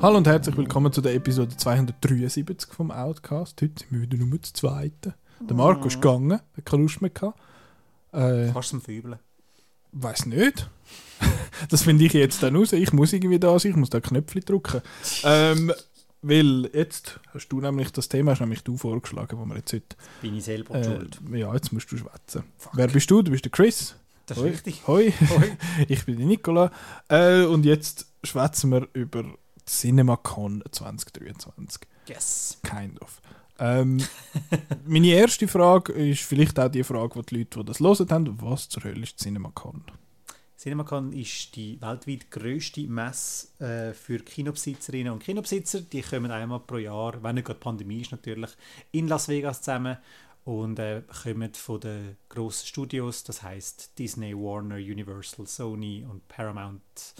Hallo und herzlich willkommen zu der Episode 273 vom Outcast. Heute sind wir wieder nur zu zweiten. Der Marco ist gegangen, hat keine Lust mehr gehabt. Äh, Kannst du es verübeln? weiß nicht. Das finde ich jetzt dann raus. Ich muss irgendwie da sein, ich muss da Knöpfchen drücken. Ähm, weil jetzt hast du nämlich das Thema, hast nämlich du vorgeschlagen, wo wir jetzt heute. Bin ich selber Äh, schuld. ja, jetzt musst du schwätzen. Wer bist du? Du bist der Chris. Das ist Hoi. richtig. Hoi, Hoi. ich bin der Nicola. Äh, und jetzt schwätzen wir über CinemaCon 2023. Yes. Kind of. Ähm, meine erste Frage ist vielleicht auch die Frage, die die Leute, die das hören haben, was zur Hölle ist CinemaCon? CinemaCon ist die weltweit grösste Messe äh, für Kinobesitzerinnen und Kinobesitzer. Die kommen einmal pro Jahr, wenn nicht gerade Pandemie ist natürlich, in Las Vegas zusammen und äh, kommen von den grossen Studios, das heißt Disney, Warner, Universal, Sony und Paramount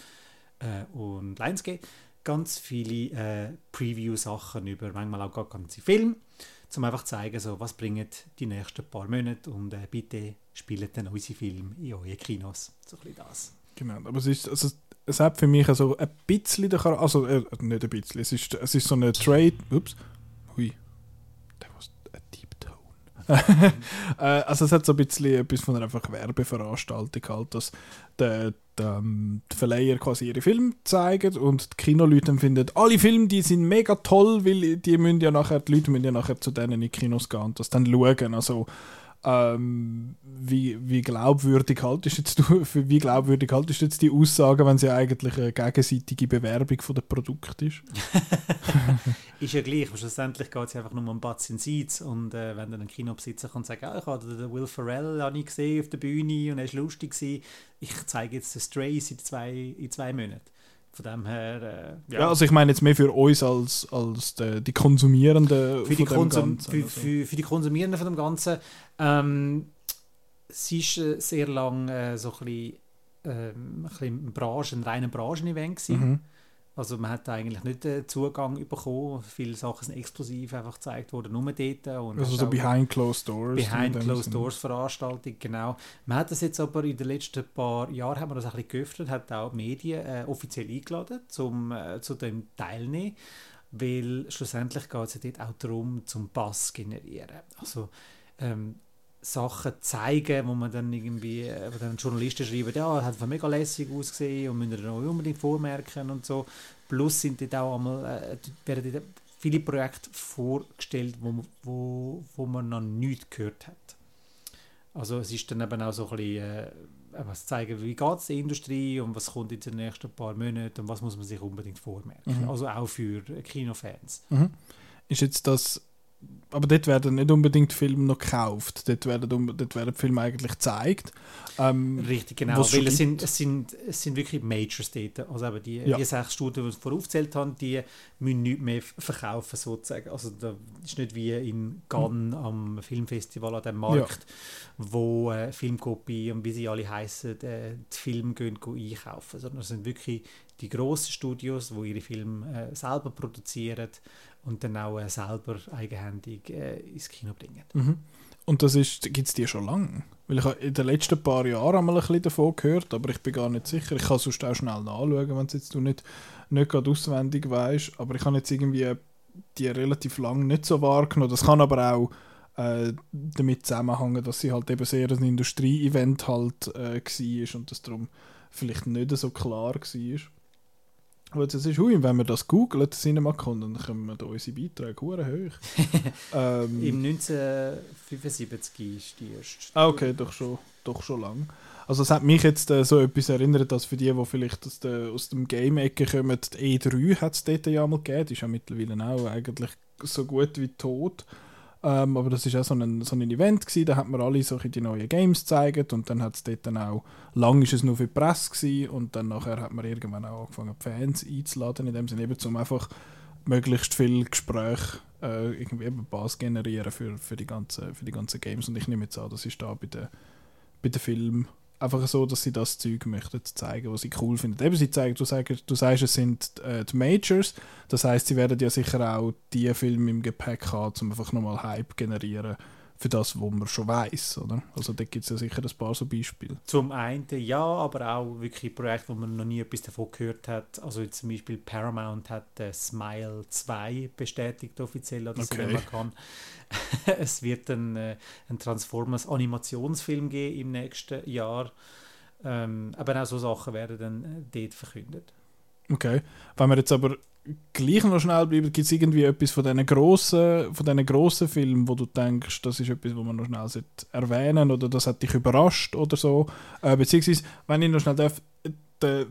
äh, und Lionsgate, ganz viele äh, Preview-Sachen über, manchmal auch gar ganze Filme, um einfach zu zeigen, so, was bringen die nächsten paar Monate und äh, bitte spielt dann unsere Filme in euren Kinos. So ein bisschen das. Genau, aber es ist, also, es hat für mich so ein bisschen, der Char- also äh, nicht ein bisschen, es ist, es ist so eine Trade, ups, hui, that was a deep tone. äh, also es hat so ein bisschen etwas von einer Werbeveranstaltung halt, dass der, ähm, die Verleiher quasi ihre Filme zeigen und die Kinoleute finden, alle Filme, die sind mega toll, weil die müssen ja nachher, die Leute müssen ja nachher zu denen in die Kinos gehen und das dann schauen, also ähm, wie, wie glaubwürdig haltest jetzt du, für wie glaubwürdig haltest jetzt die Aussage, wenn sie eigentlich eine gegenseitige Bewerbung von dem Produkt ist? Ist ja gleich, aber schlussendlich geht es einfach nur um Butts in Seats und äh, wenn dann ein Kinobesitzer kann sagen, ah, ich habe den Will Ferrell habe ich gesehen auf der Bühne und er war lustig, ich zeige jetzt den Strays in zwei, in zwei Monaten. Von dem her, äh, Ja. also ich meine jetzt mehr für uns als, als die, die Konsumierenden für, die Konsum Ganzen, für, also. für, für die Konsumierenden von dem Ganzen. Ähm, es ist äh, sehr lang äh, so ein bisschen, ähm, ein bisschen Branchen, ein reiner Branchen-Event. Mhm. Also man hat eigentlich nicht den Zugang bekommen. Viele Sachen sind exklusiv einfach gezeigt worden, nur dort. Und Also so behind closed doors. Behind Closed. Doors Veranstaltung, genau. Man hat das jetzt aber in den letzten paar Jahren haben wir das ein bisschen geöffnet, hat auch die Medien äh, offiziell eingeladen, zum äh, zu dem teilnehmen, weil schlussendlich geht es ja dort auch darum, zum Pass generieren. Also ähm, Sachen zeigen, wo man dann irgendwie, äh, wo dann Journalisten schreiben, ja, hat von mega lässig ausgesehen und müssen wir noch unbedingt vormerken und so. Plus sind dort auch einmal, äh, werden dort viele Projekte vorgestellt, wo, man- wo, wo man noch nichts gehört hat. Also es ist dann eben auch so ein bisschen, äh, was zeigen, wie geht es der Industrie und was kommt in den nächsten paar Monaten und was muss man sich unbedingt vormerken. Mhm. Also auch für Kinofans. Mhm. Ist jetzt das. Aber dort werden nicht unbedingt Filme noch gekauft. Dort werden, dort werden Filme eigentlich gezeigt. Ähm, Richtig, genau. Weil es sind, es, sind, es sind wirklich Majors dort. Also eben die, Ja. die sechs Studien, die ich vorher aufgezählt habe, die müssen nichts mehr verkaufen sozusagen. Also da ist nicht wie in Cannes am Filmfestival an dem Markt, wo äh, Filmkopie und wie sie alle heißen, äh, die Filme gehen, gehen einkaufen. Sondern es sind wirklich die grossen Studios, die ihre Filme äh, selber produzieren und dann auch äh, selber eigenhändig äh, ins Kino bringen. Mhm. Und das gibt es die schon lange. Weil ich habe in den letzten paar Jahren einmal ein bisschen davon gehört, aber ich bin gar nicht sicher. Ich kann sonst auch schnell nachschauen, wenn es jetzt du nicht, nicht gerade auswendig weißt. Aber ich habe jetzt irgendwie die relativ lang nicht so wahrgenommen. Das kann aber auch äh, damit zusammenhängen, dass sie halt eben sehr ein Industrie-Event halt äh, war und das darum vielleicht nicht so klar war. Aber jetzt ist hui, wenn wir das googelt, CinemaCon, dann kommen da unsere Beiträge hure hoch. ähm, Im 1975 ist die erste. Ah, okay, doch schon, doch schon lang. Also es hat mich jetzt äh, so etwas erinnert, dass für die, die vielleicht aus, der, aus dem Game-Ecke kommen, die E3 hat es dort ja mal gegeben. Die ist ja mittlerweile auch eigentlich so gut wie tot. Ähm, aber das ist auch so ein, so ein Event gewesen, da hat man alle so die neuen Games gezeigt und dann hat es dort dann auch, lang ist es nur für die Presse gewesen und dann nachher hat man irgendwann auch angefangen, Fans einzuladen, in dem Sinne eben, um einfach möglichst viel Gespräch äh, irgendwie eben Bass generieren für, für, die ganzen, für die ganzen Games. Und ich nehme jetzt an, das ist da bei den, bei den Filmen einfach so, dass sie das Zeug möchten zeigen, was sie cool finden. Eben, sie zeigen, du sagst, du sagst es sind äh, die Majors, das heißt, sie werden ja sicher auch die Filme im Gepäck haben, um einfach nochmal Hype generieren für das, was man schon weiß, oder? Also da gibt es ja sicher ein paar so Beispiele. Zum einen ja, aber auch wirklich Projekte, wo man noch nie etwas davon gehört hat. Also zum Beispiel Paramount hat äh, Smile 2 bestätigt offiziell oder Okay. okay. kann. es wird ein, äh, ein Transformers Animationsfilm geben im nächsten Jahr. Ähm, aber auch so Sachen werden dann äh, dort verkündet. Okay. Wenn wir jetzt aber gleich noch schnell bleiben, gibt es irgendwie etwas von diesen grossen, von diesen grossen Filmen, wo du denkst, das ist etwas, wo man noch schnell sollte erwähnen oder das hat dich überrascht oder so? Äh, beziehungsweise, wenn ich noch schnell darf, äh,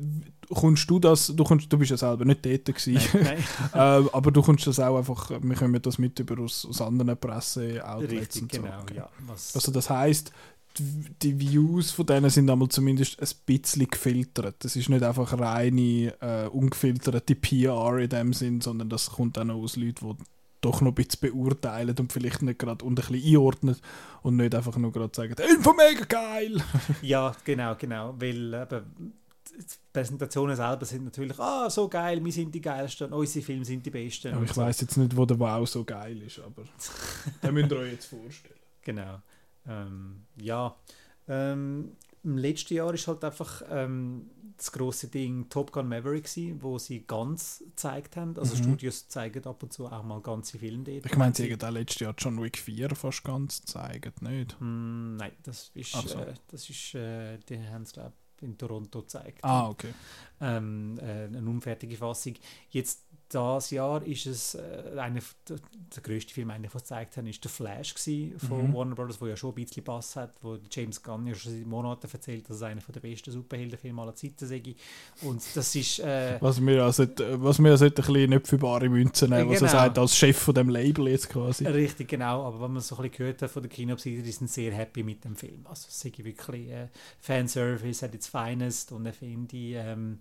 kommst du das, du, kommst, du bist ja selber nicht dort gewesen, Nein, äh, aber du kommst das auch einfach, wir kommen das mit über aus, aus anderen Presse-Outlets und so. genau. Okay. Ja. Was, Also das heißt, die, Views von denen sind einmal zumindest ein bisschen gefiltert. Das ist nicht einfach reine, äh, ungefilterte PR in dem Sinn, sondern das kommt auch noch aus Leuten, die doch noch ein bisschen beurteilen und vielleicht nicht gerade und ein bisschen einordnen und nicht einfach nur gerade sagen, «Info mega geil!» Ja, genau, genau. Weil eben, die Präsentationen selber sind natürlich, ah, so geil, wir sind die geilsten, unsere Filme sind die besten. Aber ich so. weiß jetzt nicht, wo der Wow so geil ist, aber das müsst ihr euch jetzt vorstellen. Genau. Ähm, ja. Ähm, Im letzten Jahr ist halt einfach ähm, das große Ding Top Gun Maverick gewesen, wo sie ganz gezeigt haben. Also Mhm. Studios zeigen ab und zu auch mal ganze Filme dort. Ich meine, sie haben auch letztes Jahr John Wick 4 fast ganz gezeigt, nicht? Hm, nein, das ist, so. äh, das ist äh, die haben es glaube in Toronto gezeigt. Ah, okay. ähm, äh, eine unfertige Fassung. Jetzt das Jahr ist es äh, einer der, größte Film, den ich gezeigt habe, ist der Flash von Mhm. Warner Bros., wo ja schon ein bisschen Pass hat, wo James Gunn ja schon seit Monaten erzählt, dass es einer der besten Superheldenfilme aller Zeiten sei. Und das ist äh, Was wir also, was wir also ein bisschen nicht für bare Münzen nehmen, was er Genau. sagt, als Chef von dem Label jetzt quasi. richtig genau, aber wenn man so ein bisschen gehört hat von der Kinobseite, die sind sehr happy mit dem Film. Also es sei wirklich äh, Fanservice at its finest und ich finde, ähm,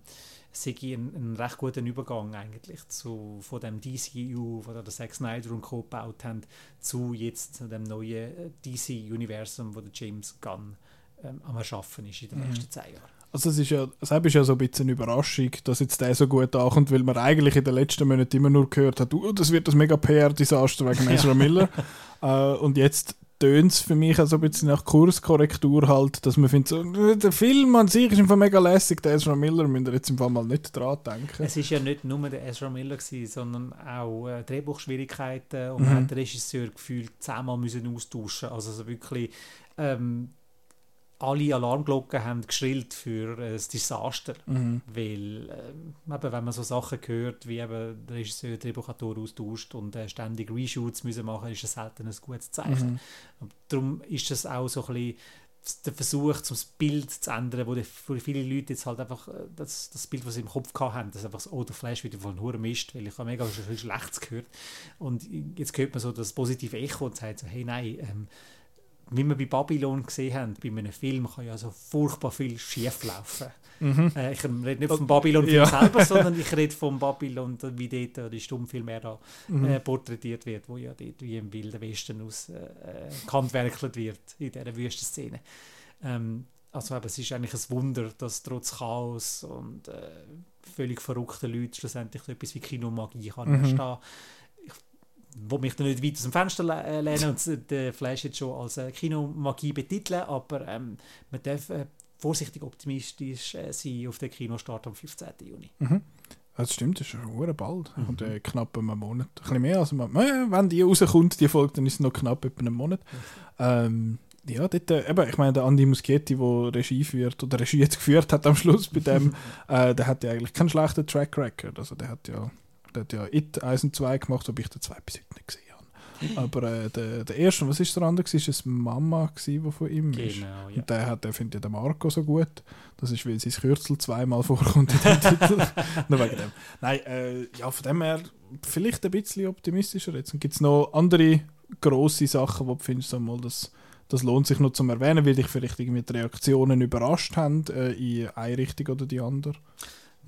sei ein, ein recht guter Übergang eigentlich zu, von dem DCU, wo der Zack Snyder und Co. gebaut haben, zu jetzt dem neuen äh, DC-Universum, wo der James Gunn ähm, am Erschaffen ist in den Mhm. nächsten zehn Jahren. Also es ist ja, es ist ja so ein bisschen eine Überraschung, dass jetzt der so gut ankommt, weil man eigentlich in den letzten Monaten immer nur gehört hat, oh, das wird das mega PR-Desaster wegen Ezra Miller. äh, und jetzt tönt es für mich auch so ein bisschen nach Kurskorrektur halt, dass man findet, so, der Film an sich ist einfach mega lässig, der Ezra Miller, müsst ihr jetzt im Fall mal nicht dran denken. Es ist ja nicht nur der Ezra Miller, gewesen, sondern auch äh, Drehbuchschwierigkeiten und Mhm. man hat den Regisseur gefühlt zehnmal müssen austauschen. Also so wirklich ähm, alle Alarmglocken haben geschrillt für äh, das Desaster. Mhm. Weil, ähm, eben, wenn man so Sachen hört, wie eben der Regisseur den Drehbuchautor austauscht und äh, ständig Reshoots müssen machen, ist das selten ein gutes Zeichen. Mhm. Darum ist es auch so ein bisschen der Versuch, um das Bild zu ändern, wo, die, wo viele Leute jetzt halt einfach äh, das, das Bild, was sie im Kopf haben, das einfach so, oh, der Flash wieder von Hure Mist, weil ich habe mega viel Schlechtes gehört. Und jetzt hört man so das positive Echo und sagt so, hey, nein, ähm, wie wir bei Babylon gesehen haben, bei einem Film kann ja so furchtbar viel schief laufen. Mhm. Äh, ich rede nicht vom Babylon-Film Ja. selber, sondern ich rede vom Babylon, wie dort die Stummfilm da Mhm. äh, porträtiert wird, wo ja dort wie im Wilden Westen aus äh, äh, wird, in dieser Wüstenszene. Ähm, also eben, es ist eigentlich ein Wunder, dass trotz Chaos und äh, völlig verrückten Leuten schlussendlich so etwas wie Kinomagie kann Mhm. entstehen. Ich will mich da nicht weit aus dem Fenster le- äh, lehnen und den Flash jetzt schon als äh, Kinomagie betiteln, aber ähm, man darf äh, vorsichtig optimistisch äh, sein auf den Kinostart am 15. Juni. Mhm. Das stimmt, das ist schon bald. Mhm. Und äh, knapp einem Monat. Ein bisschen mehr als einem Monat. Äh, wenn die rauskommt, die Folge, dann ist es noch knapp etwa einem Monat. Ähm, ja, dort, äh, eben, ich meine, der Andi Muschietti, der Regie führt, oder Regie jetzt geführt hat am Schluss bei dem, äh, der hat ja eigentlich keinen schlechten Track Record. Also der hat ja, der hat ja It 1 und 2 gemacht, wobei ich den 2 bis heute nicht gesehen habe. Aber äh, der, der erste, was ist der andere? Ist es Mama, die von ihm ist? Genau, ja. Und der, hat, der findet ja den Marco so gut. Das ist, weil sein Kürzel zweimal vorkommt in dem Titel. Nur wegen dem. Nein, äh, ja, von dem her vielleicht ein bisschen optimistischer jetzt. Und gibt es noch andere grosse Sachen, wo du findest, so mal, das, das lohnt sich noch zum Erwähnen, weil dich vielleicht irgendwie die Reaktionen überrascht haben äh, in eine Richtung oder die andere?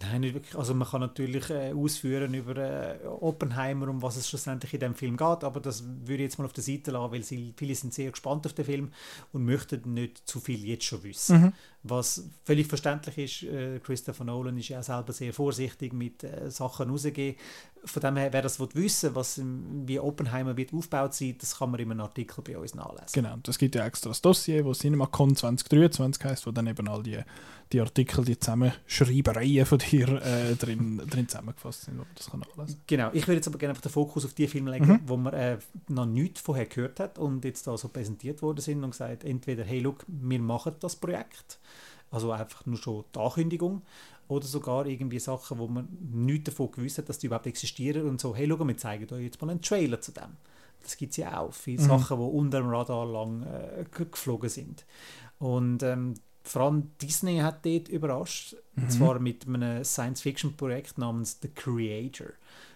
Nein, nicht wirklich. Also man kann natürlich äh, ausführen über äh, Oppenheimer, um was es schlussendlich in dem Film geht, aber das würde ich jetzt mal auf der Seite lassen, weil sie, viele sind sehr gespannt auf den Film und möchten nicht zu viel jetzt schon wissen. Mhm. Was völlig verständlich ist, äh, Christopher Nolan ist ja selber sehr vorsichtig mit äh, Sachen rausgehen. Von dem her, wer das wissen was wie Oppenheimer wird aufgebaut sein, das kann man in einem Artikel bei uns nachlesen. Genau, das gibt ja extra das Dossier, wo CinemaCon 2023 heißt, wo dann eben all die, die Artikel, die Zusammenschreibereien von dir äh, drin, drin zusammengefasst sind, wo man das kann nachlesen Genau, ich würde jetzt aber gerne den Fokus auf die Filme legen, mhm. wo man äh, noch nichts vorher gehört hat und jetzt da so präsentiert worden sind und gesagt, entweder, hey, look, wir machen das Projekt, also einfach nur schon die Ankündigung, oder sogar irgendwie Sachen, wo man nichts davon gewusst hat, dass die überhaupt existieren und so, hey, schau, wir zeigen euch jetzt mal einen Trailer zu dem. Das gibt es ja auch, viele mhm. Sachen, die unter dem Radar lang äh, geflogen sind. Und ähm, vor allem Disney hat dort überrascht, mhm. und zwar mit einem Science-Fiction-Projekt namens The Creator.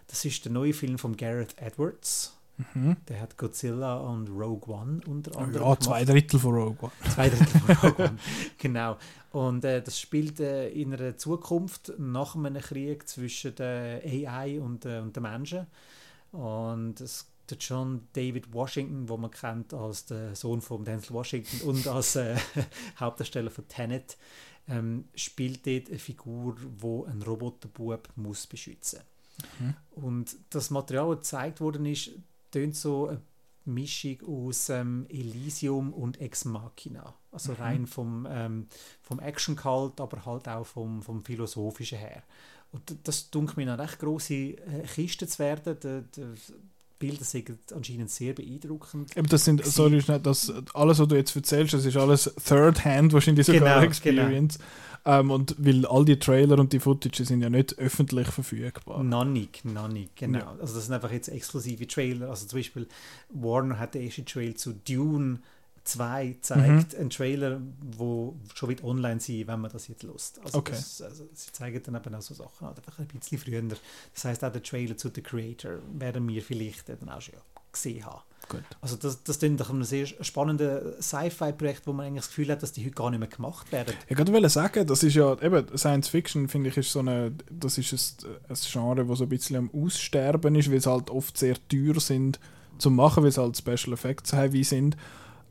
Das ist der neue Film von Gareth Edwards. Mhm. Der hat Godzilla und Rogue One unter anderem. Ja, zwei Drittel von Rogue One. Zwei Drittel von Rogue One, genau. Und äh, das spielt äh, in einer Zukunft nach einem Krieg zwischen der AI und, äh, und den Menschen. Und es der John David Washington, wo man kennt als der Sohn von Denzel Washington und als äh, Hauptdarsteller von Tenet, ähm, spielt dort eine Figur, wo ein Roboterbub muss beschützen. Mhm. Und das Material, das gezeigt worden ist, tönt so eine Mischung aus ähm, Elysium und Ex Machina. Also mhm. rein vom, ähm, vom Action-Cult, aber halt auch vom, vom Philosophischen her. Und das dunkelt mir eine recht grosse äh, Kiste zu werden. Der, der Bilder sind anscheinend sehr beeindruckend. Eben das sind, sorry, das, alles, was du jetzt erzählst, das ist alles Third-Hand wahrscheinlich sogar genau. Experience. Genau. Ähm, und weil all die Trailer und die Footage sind ja nicht öffentlich verfügbar. Noch nicht, noch nicht, genau. Ja. Also das sind einfach jetzt exklusive Trailer. Also zum Beispiel Warner hat den ersten Trailer zu Dune 2 zeigt mhm. einen Trailer, wo schon wieder online sein, wenn man das jetzt lust. Also, okay. das, also sie zeigen dann eben auch so Sachen halt einfach ein bisschen früher. Das heißt auch der Trailer zu The Creator werden wir vielleicht dann auch schon gesehen haben. Gut. Also das, das ist doch ein sehr spannendes Sci-Fi-Projekt, wo man eigentlich das Gefühl hat, dass die heute gar nicht mehr gemacht werden. Ich wollte sagen, das ist ja eben Science Fiction, finde ich, ist so eine, das ist ein, ein Genre, das so ein bisschen am Aussterben ist, weil es halt oft sehr teuer sind zu machen, weil es halt Special Effects heavy sind.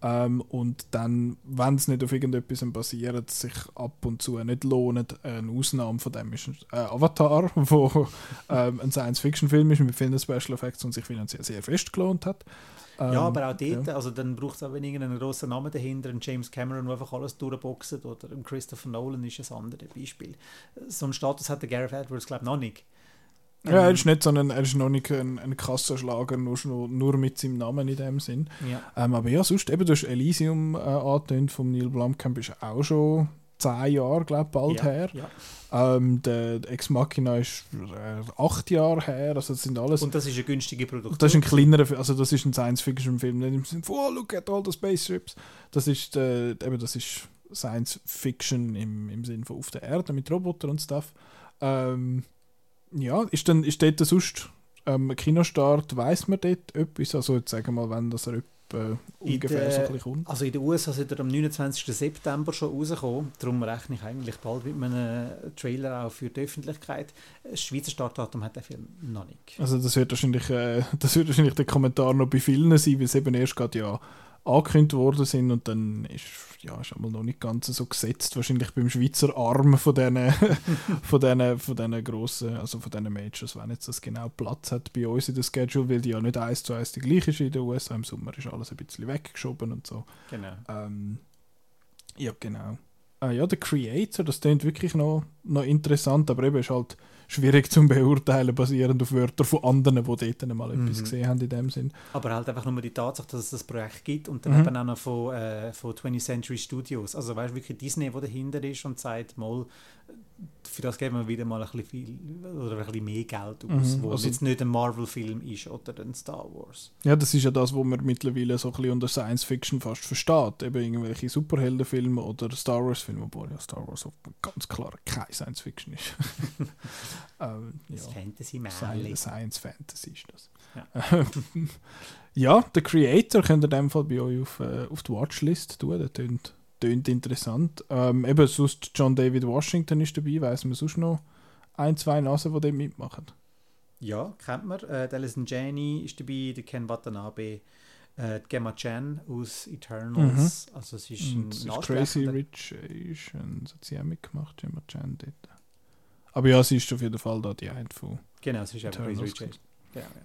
Ähm, und dann, wenn es nicht auf irgendetwas basiert, sich ab und zu nicht lohnt. Eine Ausnahme von dem ist äh, Avatar, wo ähm, ein Science-Fiction-Film ist mit vielen Special Effects und sich finanziell sehr fest gelohnt hat. Ähm, ja, aber auch dort, ja. also dann braucht es auch irgendeinen grossen Namen dahinter, ein James Cameron, der einfach alles durchboxt, oder ein Christopher Nolan ist ein anderes Beispiel. So einen Status hat der Gareth Edwards, glaube ich, noch nicht. Ja, er ist nicht so ein, er ist noch nicht ein, ein Kassenschlager, nur, nur mit seinem Namen in dem Sinn. Ja. Ähm, aber ja, sonst, eben, du hast Elysium äh, angetönt vom Neil Blomkamp, ist auch schon zehn Jahre, glaube ich, bald ja, her. Ja. Ähm, der Ex Machina ist äh, acht Jahre her, also das sind alles... Und das ist eine günstige Produktion? Das ist ein kleinerer, also das ist ein Science-Fiction-Film, nicht im Sinne von, oh, look at all the spaceships. Das ist, äh, eben, das ist Science-Fiction im, im Sinne von auf der Erde mit Robotern und Stuff. Ähm, ja, ist, dann, ist dort sonst ähm, Kinostart, weiß man dort etwas? Also jetzt sagen wir mal, wenn das er äh, ungefähr der, so ein kommt. Also in den USA ist er am 29. September schon rausgekommen, darum rechne ich eigentlich bald mit einem Trailer auch für die Öffentlichkeit. Das Schweizer Startdatum hat der Film noch nicht. Also das wird wahrscheinlich, äh, das wird wahrscheinlich der Kommentar noch bei vielen sein, weil es eben erst gerade ja angekündigt worden sind und dann ist ja ist einmal noch nicht ganz so gesetzt wahrscheinlich beim Schweizer Arm von diesen von diesen von diesen grossen also von diesen Majors wenn jetzt das genau Platz hat bei uns in der Schedule weil die ja nicht eins zu eins die gleiche ist in den USA im Sommer ist alles ein bisschen weggeschoben und so. Genau. Ähm, ja genau. Äh, ja der Creator das klingt wirklich noch, noch interessant aber eben ist halt schwierig zu beurteilen, basierend auf Wörtern von anderen, die dort mal etwas mhm. gesehen haben in dem Sinn. Aber halt einfach nur die Tatsache, dass es das Projekt gibt und dann mhm. eben auch noch von, äh, von 20th Century Studios. Also weißt du, wirklich Disney, der dahinter ist und sagt, mal, für das geben wir wieder mal ein bisschen viel oder ein bisschen mehr Geld aus, mhm, wo also, jetzt nicht ein Marvel-Film ist oder ein Star Wars. Ja, das ist ja das, was man mittlerweile so ein bisschen unter Science Fiction fast versteht. Eben irgendwelche Superheldenfilme oder Star Wars-Filme, obwohl ja Star Wars ganz klar kein Science Fiction ist. ähm, das ja, Fantasy-Märchen. Science Fantasy ist das. Ja. ja, der Creator könnt ihr in dem Fall bei euch auf, äh, auf die Watchlist tun. Der tönt tönt interessant. Ähm, eben sonst John David Washington ist dabei, weiß man sonst noch ein, zwei Nasen, die dort mitmachen. Ja, kennt man. Äh, Alison Janney ist dabei, der Ken Watanabe, Äh, Gemma Chan aus Eternals. Also es ist ein Und es ist. Crazy Rich Asians, hat sie auch mitgemacht, Gemma Chan dort. Aber ja, sie ist auf jeden Fall da die eine von. Genau, es ist einfach Crazy Rich Asians. Genau, ja.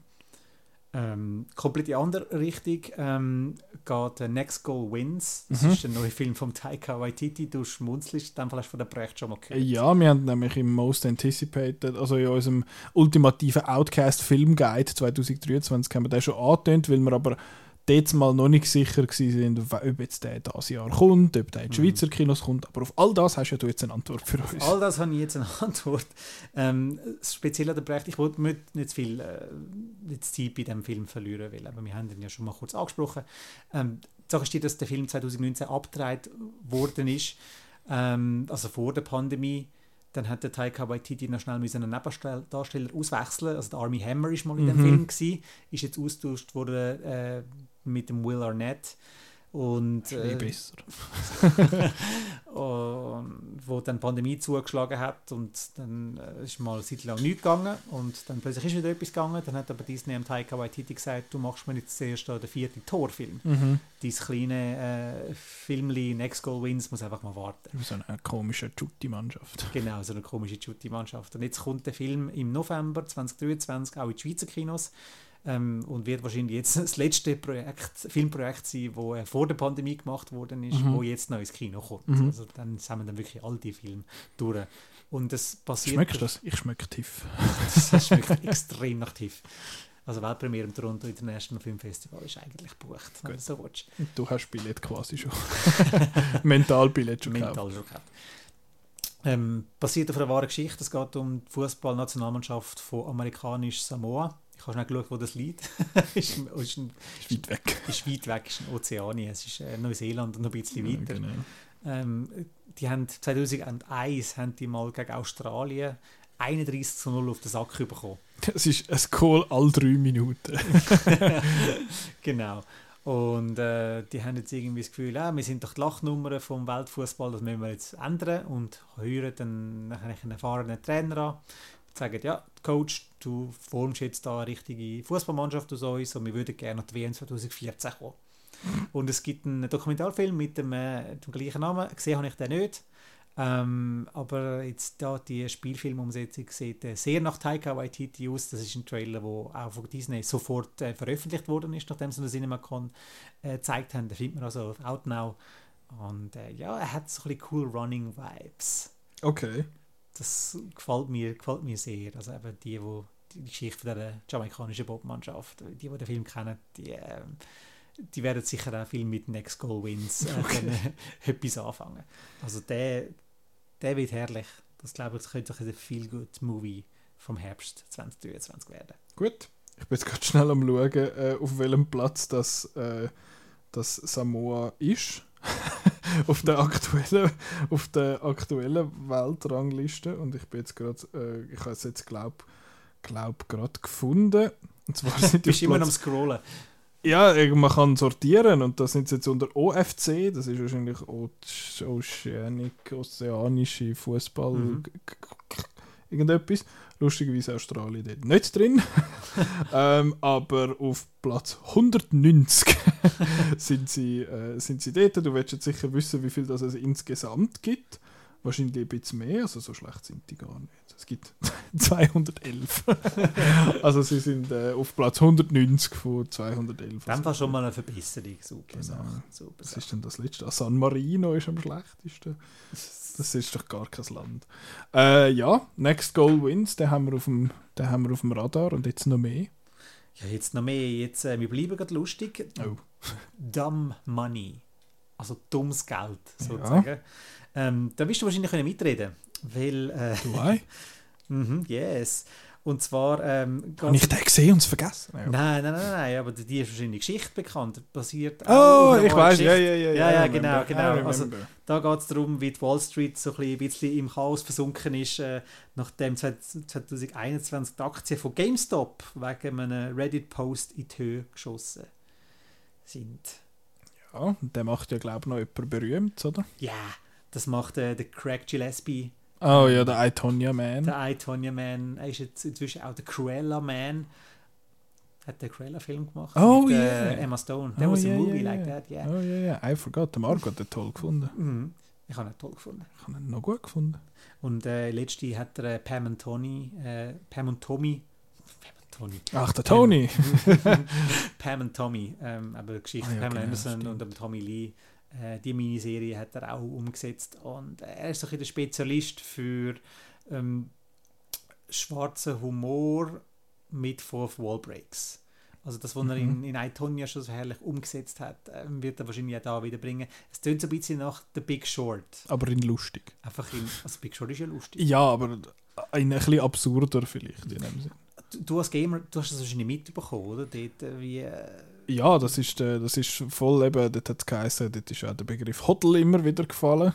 Ähm, komplett in die andere Richtung ähm, geht äh, Next Goal Wins. Das Mhm. ist der neue Film von Taika Waititi. Du schmunzelst, hast du von dem Projekt schon mal gehört. Ja, wir haben nämlich im Most Anticipated, also in unserem ultimativen Outcast Film Guide 2023 haben wir den schon angetönt, weil wir aber dort mal noch nicht sicher waren, ob jetzt der dieses Jahr kommt, ob der in die Mhm. Schweizer Kinos kommt. Aber auf all das hast ja du jetzt eine Antwort für uns. All das habe ich jetzt eine Antwort. Ähm, das Spezielle an dem Projekt, ich wollte nicht, zu viel äh, nicht Zeit bei diesem Film verlieren, weil aber wir haben ihn ja schon mal kurz angesprochen. Ähm, die Sache ist die, dass der Film 2019 abgedreht worden ist, ähm, also vor der Pandemie. Dann hat der Taika Waititi noch schnell einen Nebendarsteller auswechseln. Also der Army Hammer ist mal in dem Mhm. Film gewesen, ist jetzt austauscht worden äh, mit dem Will Arnett. Und, äh, besser. wo dann die Pandemie zugeschlagen hat und dann äh, ist mal eine Zeit lang nichts gegangen und dann plötzlich ist wieder etwas gegangen. Dann hat aber Disney am Taika Waititi gesagt, du machst mir jetzt zuerst den vierten Torfilm. Mhm. Dein kleine äh, Filmli Next Goal Wins muss einfach mal warten. So eine komische Jutti-Mannschaft. Genau, so eine komische Jutti-Mannschaft. Und jetzt kommt der Film im November 2023 auch in die Schweizer Kinos ähm, und wird wahrscheinlich jetzt das letzte Projekt, Filmprojekt sein, wo äh, vor der Pandemie gemacht worden ist, Mhm. wo jetzt noch ins Kino kommt. Mhm. Also dann haben wir dann wirklich all die Filme durch. Und das passiert... Schmeckst du das? Ich schmecke tief. Das schmeckt extrem nach Tief. Also Weltpremiere im Toronto International Film Festival ist eigentlich gebucht, wenn du Gut. so willst. Du hast Billett quasi schon. Mental-Billett schon gehabt. Mental schon gehabt. Ähm, basiert auf einer wahren Geschichte. Es geht um die Fußballnationalmannschaft von amerikanisch Samoa. Ich habe schnell geschaut, wo das liegt. ist, ist, ein, Ist weit weg. ist weit weg, ist in Ozeanien. Es ist äh, Neuseeland und noch ein bisschen weiter. Ja, genau. Ähm, die haben 2001 haben die mal gegen Australien 31 zu 0 auf den Sack bekommen. Es ist ein Goal alle drei Minuten. genau. Und äh, die haben jetzt irgendwie das Gefühl, ah, wir sind doch die Lachnummer vom Weltfußball, das müssen wir jetzt ändern und hören dann einen erfahrenen Trainer an. Sagen, ja, Coach, du formst jetzt da eine richtige Fußballmannschaft aus uns und wir würden gerne noch die WM 2014 kommen. Und es gibt einen Dokumentarfilm mit dem, äh, dem gleichen Namen. Gesehen habe ich den nicht. Ähm, aber jetzt da die Spielfilmumsetzung sieht äh, sehr nach Taika Waititi aus. Das ist ein Trailer, der auch von Disney sofort äh, veröffentlicht worden ist, nachdem sie den CinemaCon äh, gezeigt haben. Den findet man also auf Outnow. Und äh, ja, er hat so ein bisschen cool Running Vibes. Okay. Das gefällt mir, gefällt mir sehr. Also eben die, wo die Geschichte der jamaikanischen Bobmannschaft, die, die den Film kennen, die, äh, die werden sicher auch viel mit Next Goal Wins äh, können etwas anfangen. Also der, der wird herrlich. Das glaube ich, das könnte ein feel good Movie vom Herbst 2023 werden. Gut. Ich bin jetzt gerade schnell am schauen, äh, auf welchem Platz das, äh, das Samoa ist. auf der aktuellen, auf der aktuellen Weltrangliste. Und ich bin jetzt gerade, äh, ich habe es jetzt glaub, glaub gerade gefunden. Und zwar sind die Bist immer noch am Scrollen. ja, äh, man kann sortieren und das sind jetzt unter OFC, das ist wahrscheinlich Oce- Oceanic, ozeanische Fußball, Mhm. irgendetwas. Lustigerweise Australien dort nicht drin. ähm, aber auf Platz 190 sind, sie, äh, sind sie dort. Du willst jetzt sicher wissen, wie viel das es insgesamt gibt. Wahrscheinlich ein bisschen mehr, also so schlecht sind die gar nicht. Es gibt 211. also sie sind äh, auf Platz 190 von 211. In dem Fall schon mal eine Verbesserung. Super Genau. Sache. Super Was Sache. ist denn das letzte? Ah, San Marino ist am schlechtesten. Das ist doch gar kein Land. Äh, ja, Next Goal Wins, den haben, wir auf dem, den haben wir auf dem Radar und jetzt noch mehr. Ja, jetzt noch mehr. Jetzt, äh, wir bleiben gerade lustig. Oh. Dumb Money. Also dummes Geld, sozusagen. Ähm, da wirst du wahrscheinlich können mitreden weil, äh, Du weißt? mhm, yes. Und zwar ähm, Habe ich den gesehen und es vergessen? Ja. Nein, nein, nein, nein, aber die ist wahrscheinlich Geschichte bekannt. Basiert Oh, ich weiß, ja, ja, ja. Ja, ja, genau, genau. Also-. Da geht es darum, wie die Wall Street so ein bisschen im Chaos versunken ist, äh, nachdem 2021 die Aktien von GameStop wegen einem Reddit-Post in die Höhe geschossen sind. Ja, und der macht ja, glaube ich, noch jemand berühmt, oder? Ja, das macht äh, der Craig Gillespie, Oh ja, der I, Tonya Man. der I, Tonya Man. Er ist jetzt inzwischen auch der Cruella Man. hat den Cruella-Film gemacht. Oh, mit, yeah. äh, Emma Stone. That Oh, was yeah, a movie yeah, like yeah. that, yeah. Oh ja, ja, I forgot. Der Marco hat den toll gefunden. Mhm. Ich habe ihn toll gefunden. Ich habe ihn noch gut gefunden. Und äh, letzte hat er äh, Pam und Tony, äh, Pam und Tommy, Pam und Tony, Ach, der Tony. Pam und Tommy, ähm, aber Geschichte Ah, ja, Pamela genau, Anderson und Tommy Lee, äh, die Miniserie hat er auch umgesetzt und er ist so ein der Spezialist für ähm, schwarzen Humor mit Fourth Wall Breaks. Also das, was er in, Mhm. in I, Tonya schon so herrlich umgesetzt hat, ähm, wird er wahrscheinlich auch da wieder bringen. Es tönt so ein bisschen nach The Big Short. Aber in lustig. Einfach in, also Big Short ist ja lustig. Ja, aber ein bisschen absurder vielleicht in dem Sinn. Du, du als Gamer, du hast das wahrscheinlich mitbekommen, oder? Dort, äh, wie, äh, Ja, das ist, äh, das ist voll eben, dort hat es geheißen, dort ist auch der Begriff Hodl immer wieder gefallen.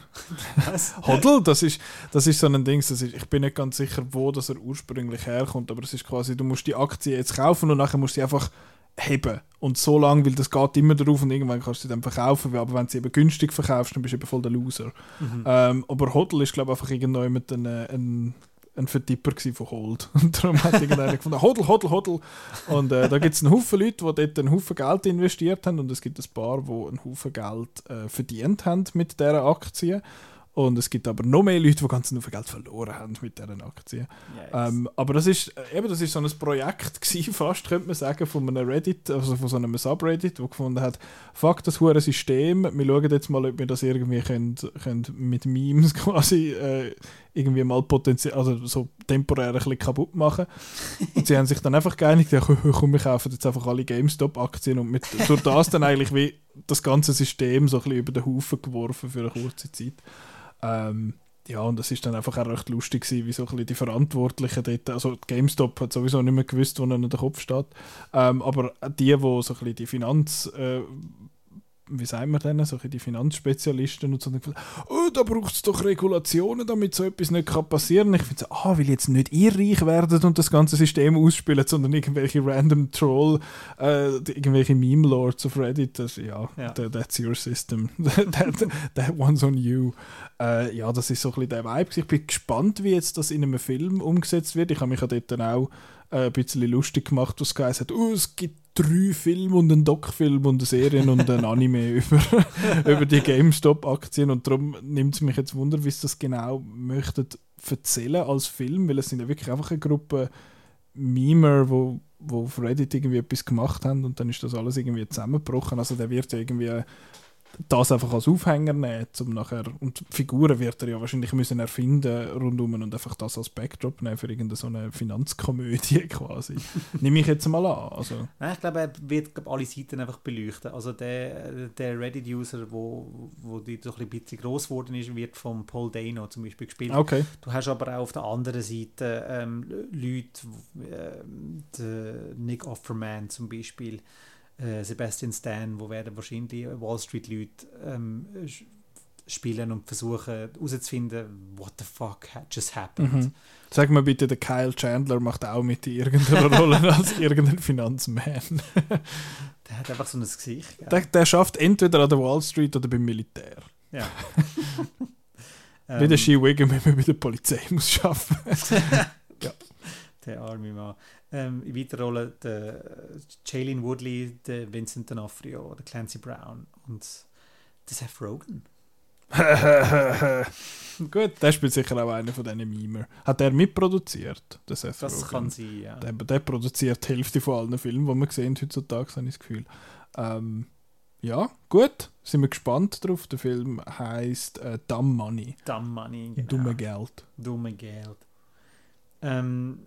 was? Hodl, das ist, das ist so ein Ding, das ist, ich bin nicht ganz sicher, wo das er ursprünglich herkommt, aber es ist quasi, du musst die Aktie jetzt kaufen und nachher musst du sie einfach heben. Und so lange, weil das geht immer drauf und irgendwann kannst du sie dann verkaufen, aber wenn du sie eben günstig verkaufst, dann bist du eben voll der Loser. Mhm. Ähm, aber Hodl ist, glaube ich, einfach irgendjemand ein, äh, ein, ein Vertipper von Hold. Und darum hat irgendeiner gefunden, Hodl, Hodl, Hodl. Und äh, da gibt es einen Haufen Leute, die dort einen Haufen Geld investiert haben und es gibt ein paar, die einen Haufen Geld äh, verdient haben mit dieser Aktie. Und es gibt aber noch mehr Leute, die ganz viel Geld verloren haben mit diesen Aktien. Yes. Ähm, aber das ist, äh, eben, das ist so ein Projekt gewesen, fast, könnte man sagen, von einem Reddit, also von so einem Subreddit, wo gefunden hat, fuck das hure System, wir schauen jetzt mal, ob wir das irgendwie können, können mit Memes quasi äh, irgendwie mal potenziell, also so temporär ein bisschen kaputt machen. Und sie haben sich dann einfach geeinigt, ja, komm, wir kaufen jetzt einfach alle GameStop-Aktien und mit, durch das dann eigentlich wie das ganze System so ein bisschen über den Haufen geworfen für eine kurze Zeit. Ähm, ja, und das ist dann einfach auch recht lustig gewesen, wie so ein bisschen die Verantwortlichen dort, also GameStop hat sowieso nicht mehr gewusst, wo ihnen der Kopf steht, ähm, aber die, die so ein bisschen die Finanz, äh, wie sagen wir denn, so die Finanzspezialisten und so, oh, da braucht es doch Regulationen, damit so etwas nicht kann passieren. Ich finde so, ah, weil jetzt nicht ihr reich werdet und das ganze System ausspielen, sondern irgendwelche random Troll, äh, irgendwelche Meme-Lords auf Reddit, das, ja, Ja. that- that's your system. that, that one's on you. Äh, ja, das ist so ein bisschen der Vibe. Ich bin gespannt, wie jetzt das in einem Film umgesetzt wird. Ich habe mich ja dort dann auch äh, ein bisschen lustig gemacht, was geheißen hat, oh, es gibt drei Filme und einen Doc-Film und eine Serie und ein Anime über, über die GameStop-Aktien und darum nimmt es mich jetzt Wunder, wie sie das genau möchten erzählen als Film, weil es sind ja wirklich einfach eine Gruppe Memer, wo, wo auf Reddit irgendwie etwas gemacht haben und dann ist das alles irgendwie zusammengebrochen. Also der wird ja irgendwie das einfach als Aufhänger nehmen, um nachher, und Figuren wird er ja wahrscheinlich müssen erfinden rundum und einfach das als Backdrop nehmen für irgendeine so eine Finanzkomödie quasi. Nehme ich jetzt mal an. Also, Nein, ich glaube, er wird glaub, alle Seiten einfach beleuchten. Also der, der Reddit-User, wo, wo die so ein bisschen groß geworden ist, wird von Paul Dano zum Beispiel gespielt. okay. Du hast aber auch auf der anderen Seite ähm, Leute, der Nick Offerman zum Beispiel, äh, Sebastian Stan, wo werden wahrscheinlich Wall Street Leute ähm, spielen und versuchen herauszufinden, what the fuck had just happened. Mhm. Sag mir bitte, der Kyle Chandler macht auch mit in irgendeiner Rolle als irgendein Finanzman. Der hat einfach so ein Gesicht. gell? Der, der schafft entweder an der Wall Street oder beim Militär. ja. Wie der Ähm, Ski Wiggum, wenn man bei der Polizei muss arbeiten. Der arme Mann. Ähm, in weiterer Rolle der Jailin Woodley, der Vincent D'Onofrio, der Clancy Brown und der Seth Rogen. Gut, der spielt sicher auch einer von diesen Memer. Hat er mitproduziert, der Seth Das Rogen? kann sein, ja. Der, der produziert die Hälfte von allen Filmen, die wir sehen heutzutage, habe ich das Gefühl. Ähm, ja, gut, sind wir gespannt drauf. Der Film heißt äh, Dumb Money, Dumb Money. Genau. dumme Geld. Dumme Geld. Ähm,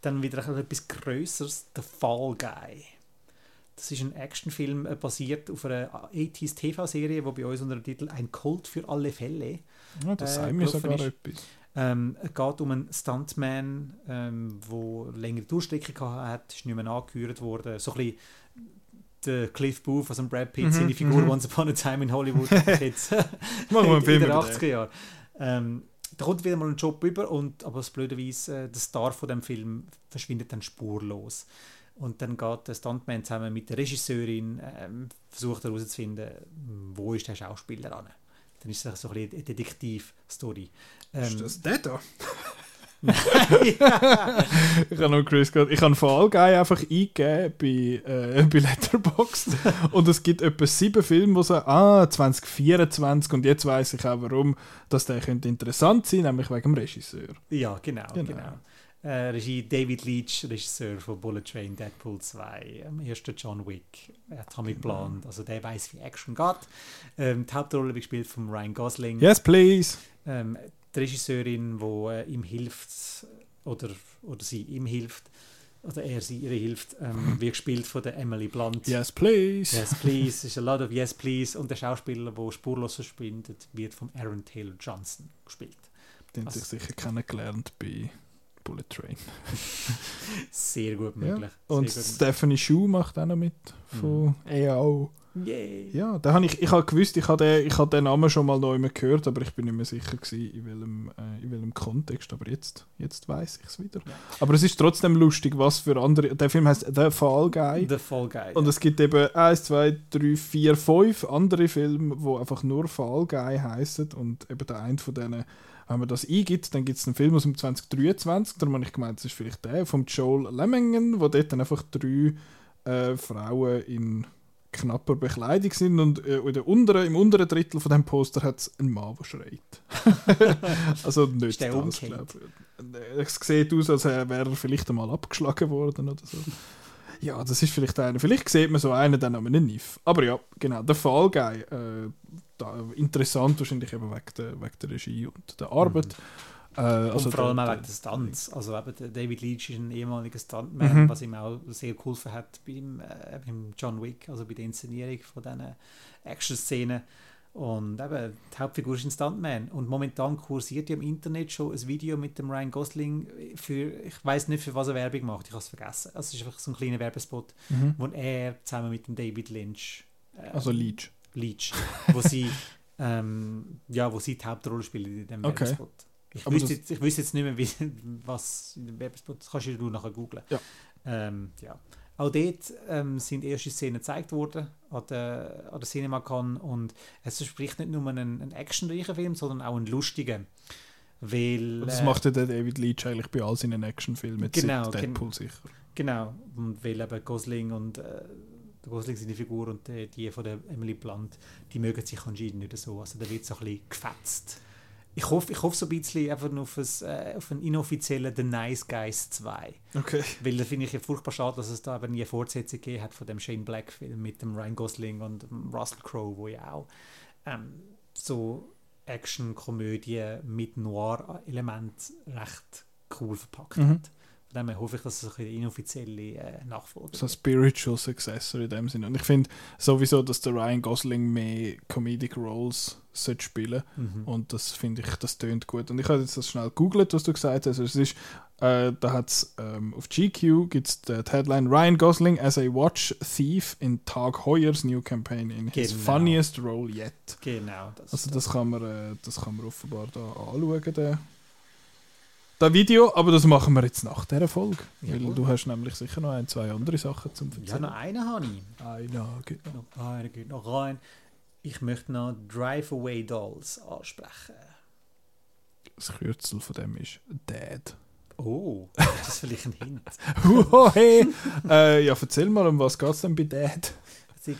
dann wieder etwas Größeres, The Fall Guy. Das ist ein Actionfilm äh, basiert auf einer 80s TV-Serie, die bei uns unter dem Titel Ein Kult für alle Fälle Ja, das Äh, mir gelaufen sogar ist. etwas. Ähm, es geht um einen Stuntman, ähm, der längere Durchstrecke gehabt hat, ist nicht mehr angehört worden. So ein bisschen der Cliff Booth, also Brad Pitt, Mhm, seine Figur mhm. Once Upon a Time in Hollywood, jetzt Machen wir einen in Film den über 80er Jahren. Ähm, da kommt wieder mal ein Job über, und, aber das blöderweise, äh, der Star von dem Film verschwindet dann spurlos. Und dann geht der Stuntman zusammen mit der Regisseurin, ähm, versucht herauszufinden, wo ist der Schauspieler an. Dann ist es so ein bisschen eine Detektiv-Story. Ist Ähm, das der da? ich habe noch Chris gehört. Ich habe Fall Guy einfach eingegeben bei, äh, bei Letterboxd und es gibt etwa sieben Filme, die sagen, ah, 2024 und jetzt weiß ich auch warum, dass der könnte interessant sein, nämlich wegen dem Regisseur. Ja, genau, genau. Genau. Äh, Regie David Leach, Regisseur von Bullet Train, Deadpool 2, am ersten John Wick, hat damit Genau. geplant, also der weiß wie Action geht. Ähm, die Hauptrolle wird gespielt von Ryan Gosling. Yes, please. Ähm, die Regisseurin, die äh, ihm hilft, oder, oder sie ihm hilft, oder er sie ihr hilft, ähm, wird gespielt von der Emily Blunt. Yes, please. Yes, please. Es ist a lot of Yes, please. Und der Schauspieler, der spurlos verschwindet, wird von Aaron Taylor Johnson gespielt. Den haben sich sicher kennengelernt bei Bullet Train. Sehr gut Ja. möglich. Und Sehr gut. Stephanie Shu macht auch noch mit von EAO. Yay. Ja, da habe ich, ich habe gewusst, ich habe den, ich habe den Namen schon mal neu gehört, aber ich bin nicht mehr sicher gewesen, in welchem, äh, in welchem Kontext. Aber jetzt, jetzt weiß ich es wieder. Ja. Aber es ist trotzdem lustig, was für andere. Der Film heißt The Fall Guy. The Fall Guy. Und es gibt eben 1, 2, 3, 4, 5 andere Filme, die einfach nur Fall Guy heißen. Und eben der eine von denen, wenn man das eingibt, dann gibt es einen Film aus dem 2023. Darum habe ich gemeint, das ist vielleicht der von Joel Lemmingen, wo dort dann einfach drei äh, Frauen in knapper Bekleidung sind. Und äh, in unteren, im unteren Drittel von dem Poster hat es einen Mann, der schreit. also nicht Ist der das. Es sieht aus, als wäre er vielleicht einmal abgeschlagen worden oder so. Ja, das ist vielleicht einer. Vielleicht sieht man so einen dann an einem NIF. Aber ja, genau, der Fall Guy. Äh, da, interessant wahrscheinlich eben wegen der, wegen der Regie und der Arbeit. Äh, also und vor allem der- auch der- wegen des Stunts. Also eben, der David Leach ist ein ehemaliger Stuntman, Mhm. was ihm auch sehr geholfen hat beim, äh, beim John Wick, also bei der Inszenierung von diesen Action-Szenen. Und eben, die Hauptfigur ist ein Stuntman. Und momentan kursiert ja im Internet schon ein Video mit dem Ryan Gosling für, ich weiß nicht, für was er Werbung macht, ich habe es vergessen. Also es ist einfach so ein kleiner Werbespot, Mhm. wo er zusammen mit dem David Lynch äh, Also Leech. Leach, wo sie, ähm, ja, wo sie die Hauptrolle spielen in dem Okay. Werbespot. Ich wüsste, jetzt, ich wüsste jetzt nicht mehr, wie, was in dem Werbespot, das kannst du nachher googlen. Ja. Ähm, ja. Auch dort ähm, sind erste Szenen gezeigt worden an der, an der CinemaCon und es verspricht nicht nur einen, einen actionreichen Film, sondern auch einen lustigen. Weil, Das äh, macht ja der David Leach eigentlich bei all seinen Actionfilmen. Genau, Deadpool sicher. Genau, und weil eben Gosling und äh, der Gosling seine Figur und äh, die von der Emily Blunt, die mögen sich anscheinend nicht so. Also da wird so ein bisschen gefetzt. Ich hoffe, ich hoffe so ein bisschen einfach nur auf, ein, äh, auf einen inoffiziellen The Nice Guys 2. Okay. Weil da finde ich ja furchtbar schade, dass es da aber nie eine Fortsetzung gegeben hat von dem Shane Black Film mit dem Ryan Gosling und Russell Crowe, wo ja auch ähm, so Action-Komödie mit Noir-Element recht cool verpackt Mhm. hat. Dem hoffe ich, dass es ein bisschen inoffizielle äh, Nachfolger So ein Spiritual Successor in dem Sinne. Und ich finde sowieso, dass der Ryan Gosling mehr Comedic Roles sollte spielen Mhm. Und das finde ich, das tönt gut. Und ich habe jetzt das schnell gegoogelt, was du gesagt hast. Also es ist, äh, da hat es ähm, auf GQ gibt es die Headline Ryan Gosling as a Watch Thief in Tag Heuers new campaign in his Genau. funniest role yet. Genau. Das, Also das kann man, äh, das kann man offenbar da anschauen, der, das Video, aber das machen wir jetzt nach dieser Folge. Weil Jawohl. du hast nämlich sicher noch ein, zwei andere Sachen zum ja, erzählen. noch einen habe ich. Einer geht noch. Noch einer geht noch rein. Ich möchte noch Drive Away Dolls ansprechen. Das Kürzel von dem ist Dad. Oh, ist das vielleicht ein Hint? Huho, hey. äh, ja, erzähl mal, um was geht es denn bei Dad? Die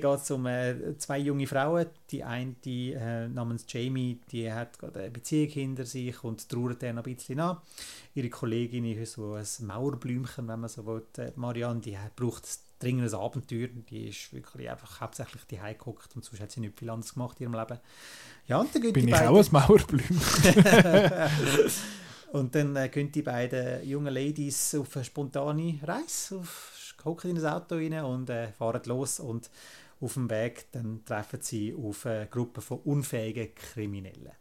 geht es um äh, zwei junge Frauen. Die eine, die äh, namens Jamie, die hat gerade eine Beziehung hinter sich und trauert dann ein bisschen an. Ihre Kollegin ist so ein Mauerblümchen, wenn man so will. Äh, Marianne, die hat, braucht dringendes Abenteuer. Die ist wirklich einfach hauptsächlich die geguckt und sonst hat sie nicht viel anderes gemacht in ihrem Leben. Ja, und dann Bin ich beiden- auch ein Mauerblüm? und dann äh, gehen die beiden jungen Ladies auf eine spontane Reise, auf, hocken in ein Auto rein und äh, fahren los und auf dem Weg dann treffen sie auf eine Gruppe von unfähigen Kriminellen.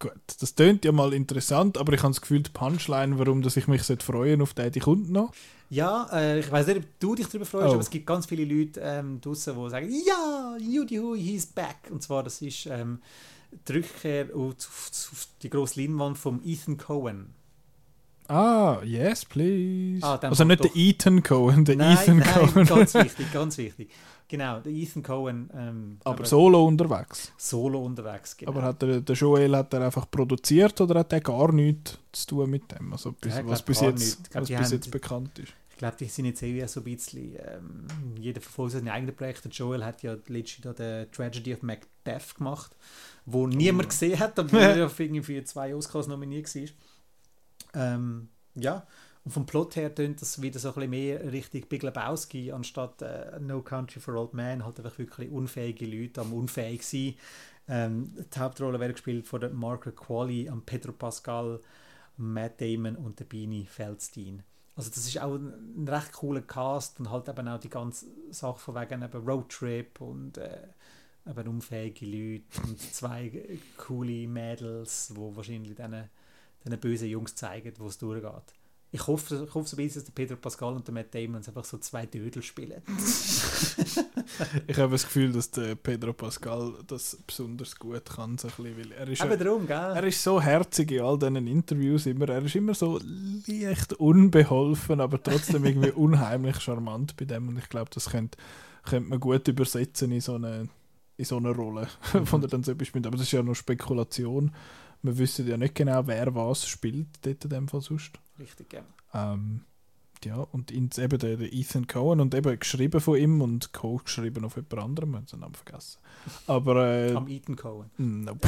Gut, das tönt ja mal interessant, aber ich habe das Gefühl, die Punchline, warum dass ich mich freuen auf den, die kommt noch. Ja, äh, ich weiß nicht, ob du dich darüber freust, Oh. aber es gibt ganz viele Leute ähm, draußen, die sagen, ja, Judy he's back. Und zwar, das ist ähm, die Rückkehr auf, auf, auf die grosse Leinwand von Ethan Cohen. Ah, yes, please. Ah, also nicht der doch- Ethan Cohen, der nein, Ethan nein, Cohen. ganz wichtig, ganz wichtig. Genau, der Ethan Cohen. Ähm, Aber solo unterwegs. Solo unterwegs, genau. Aber hat der, der Joel hat er einfach produziert oder hat er gar nichts zu tun mit dem? Also bis, Ja, was bis jetzt, glaub, was bis haben- jetzt bekannt ist. Ich glaube, die sind jetzt eh so ein bisschen, ähm, jeder verfolgt seine eigenen Projekte. Joel hat ja letztes Jahr den Tragedy of Macbeth gemacht, wo niemand gesehen hat, obwohl er ja irgendwie für zwei Oscars nominiert war. Ähm, ja, und vom Plot her tönt das wieder so ein bisschen mehr Richtung Big Lebowski, anstatt äh, No Country for Old Men, halt einfach wirklich unfähige Leute am unfähig sein. Ähm, die Hauptrolle werden gespielt von der Margaret Qualley, am Pedro Pascal, Matt Damon und der Beanie Feldstein. Also das ist auch ein, recht cooler Cast und halt eben auch die ganze Sache von wegen eben Roadtrip und äh, eben unfähige Leute und zwei coole Mädels, wo wahrscheinlich diesen, diesen bösen Jungs zeigen, wo es durchgeht. Ich hoffe, ich hoffe so ein bisschen, dass der Pedro Pascal und der Matt Damon einfach so zwei Dödel spielen. Ich habe das Gefühl, dass der Pedro Pascal das besonders gut kann, so ein bisschen, weil er ist, ja, Eben darum, gell? er ist so herzig in all diesen Interviews immer. Er ist immer so leicht unbeholfen, aber trotzdem irgendwie unheimlich charmant bei dem und ich glaube, das könnte, könnte man gut übersetzen in so eine, in so eine Rolle, von der dann so etwas spielt. Aber das ist ja nur Spekulation. Wir wissen ja nicht genau, wer was spielt dort in dem Fall sonst. Richtig, ja. Ähm, ja, und eben der, der Ethan Cohen und eben geschrieben von ihm und co-geschrieben auf jemand anderem, wir haben seinen Namen vergessen. Aber äh, Am Ethan Cohen. nope.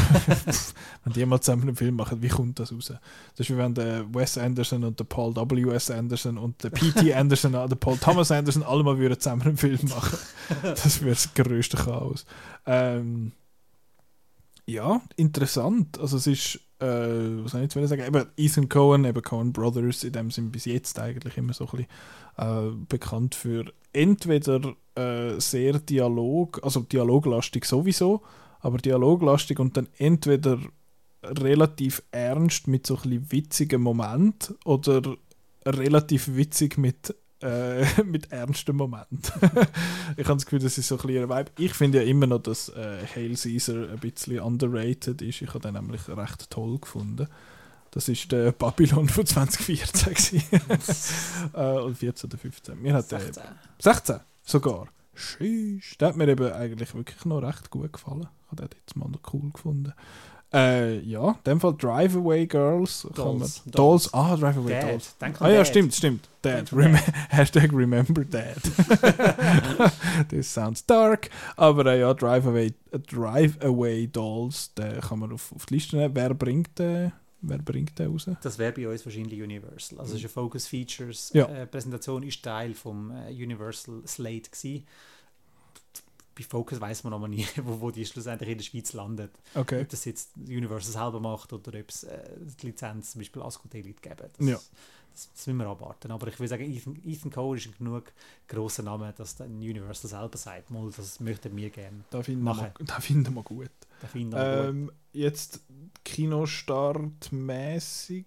wenn die mal zusammen einen Film machen, wie kommt das raus? Das ist wie wenn der Wes Anderson und der Paul W. S. Anderson und der P.T. Anderson und der Paul Thomas Anderson alle mal würden zusammen einen Film machen. Das wäre das größte Chaos. Ähm, ja, interessant. Also es ist, äh, was soll ich jetzt sagen, eben Ethan Cohen, eben Cohen Brothers, in dem sind bis jetzt eigentlich immer so ein bisschen äh, bekannt für entweder äh, sehr Dialog, also dialoglastig sowieso, aber dialoglastig und dann entweder relativ ernst mit so ein bisschen witzigen Moment oder relativ witzig mit äh, mit ernsten Moment. ich habe das Gefühl, das ist so ein ihr Vibe. Ich finde ja immer noch, dass äh, Hail Caesar ein bisschen underrated ist. Ich habe den nämlich recht toll gefunden. Das ist der Babylon von 2014 gewesen. äh, und 14 oder 15. Mir hat der 16. 16 sogar. Sheesh. Der hat mir eben eigentlich wirklich noch recht gut gefallen. Ich habe den jetzt mal noch cool gefunden. Äh, ja, in dem Fall Drive Away Girls. Dolls. man- Dolls. Ah, Drive Away Dad. Dolls. Ah ja, Dad. stimmt, stimmt. Dad. Rem. Hashtag Remember Dad. This sounds dark. Aber äh, ja, Drive Away, äh, Drive Away Dolls, den kann man auf, auf die Liste nehmen. Wer bringt den, wer bringt den raus? Das wäre bei uns wahrscheinlich Universal. Also es ist eine Focus Features Ja. äh, Präsentation ist Teil vom äh, Universal Slate gewesen. Bei Focus weiß man noch mal nie, wo, wo die schlussendlich in der Schweiz landet. Okay. Ob das jetzt Universal selber macht oder ob es äh, die Lizenz zum Beispiel Ascot Elite geben. Das, Ja. das, das müssen wir abwarten. Aber ich würde sagen, Ethan, Ethan Cole ist ein genug grosser Name, dass dann Universal selber sagt, mal, das möchten wir gerne. Da finden wir, Machen. da finden wir gut. Da finden wir gut. Ähm, jetzt Kinostart-mäßig,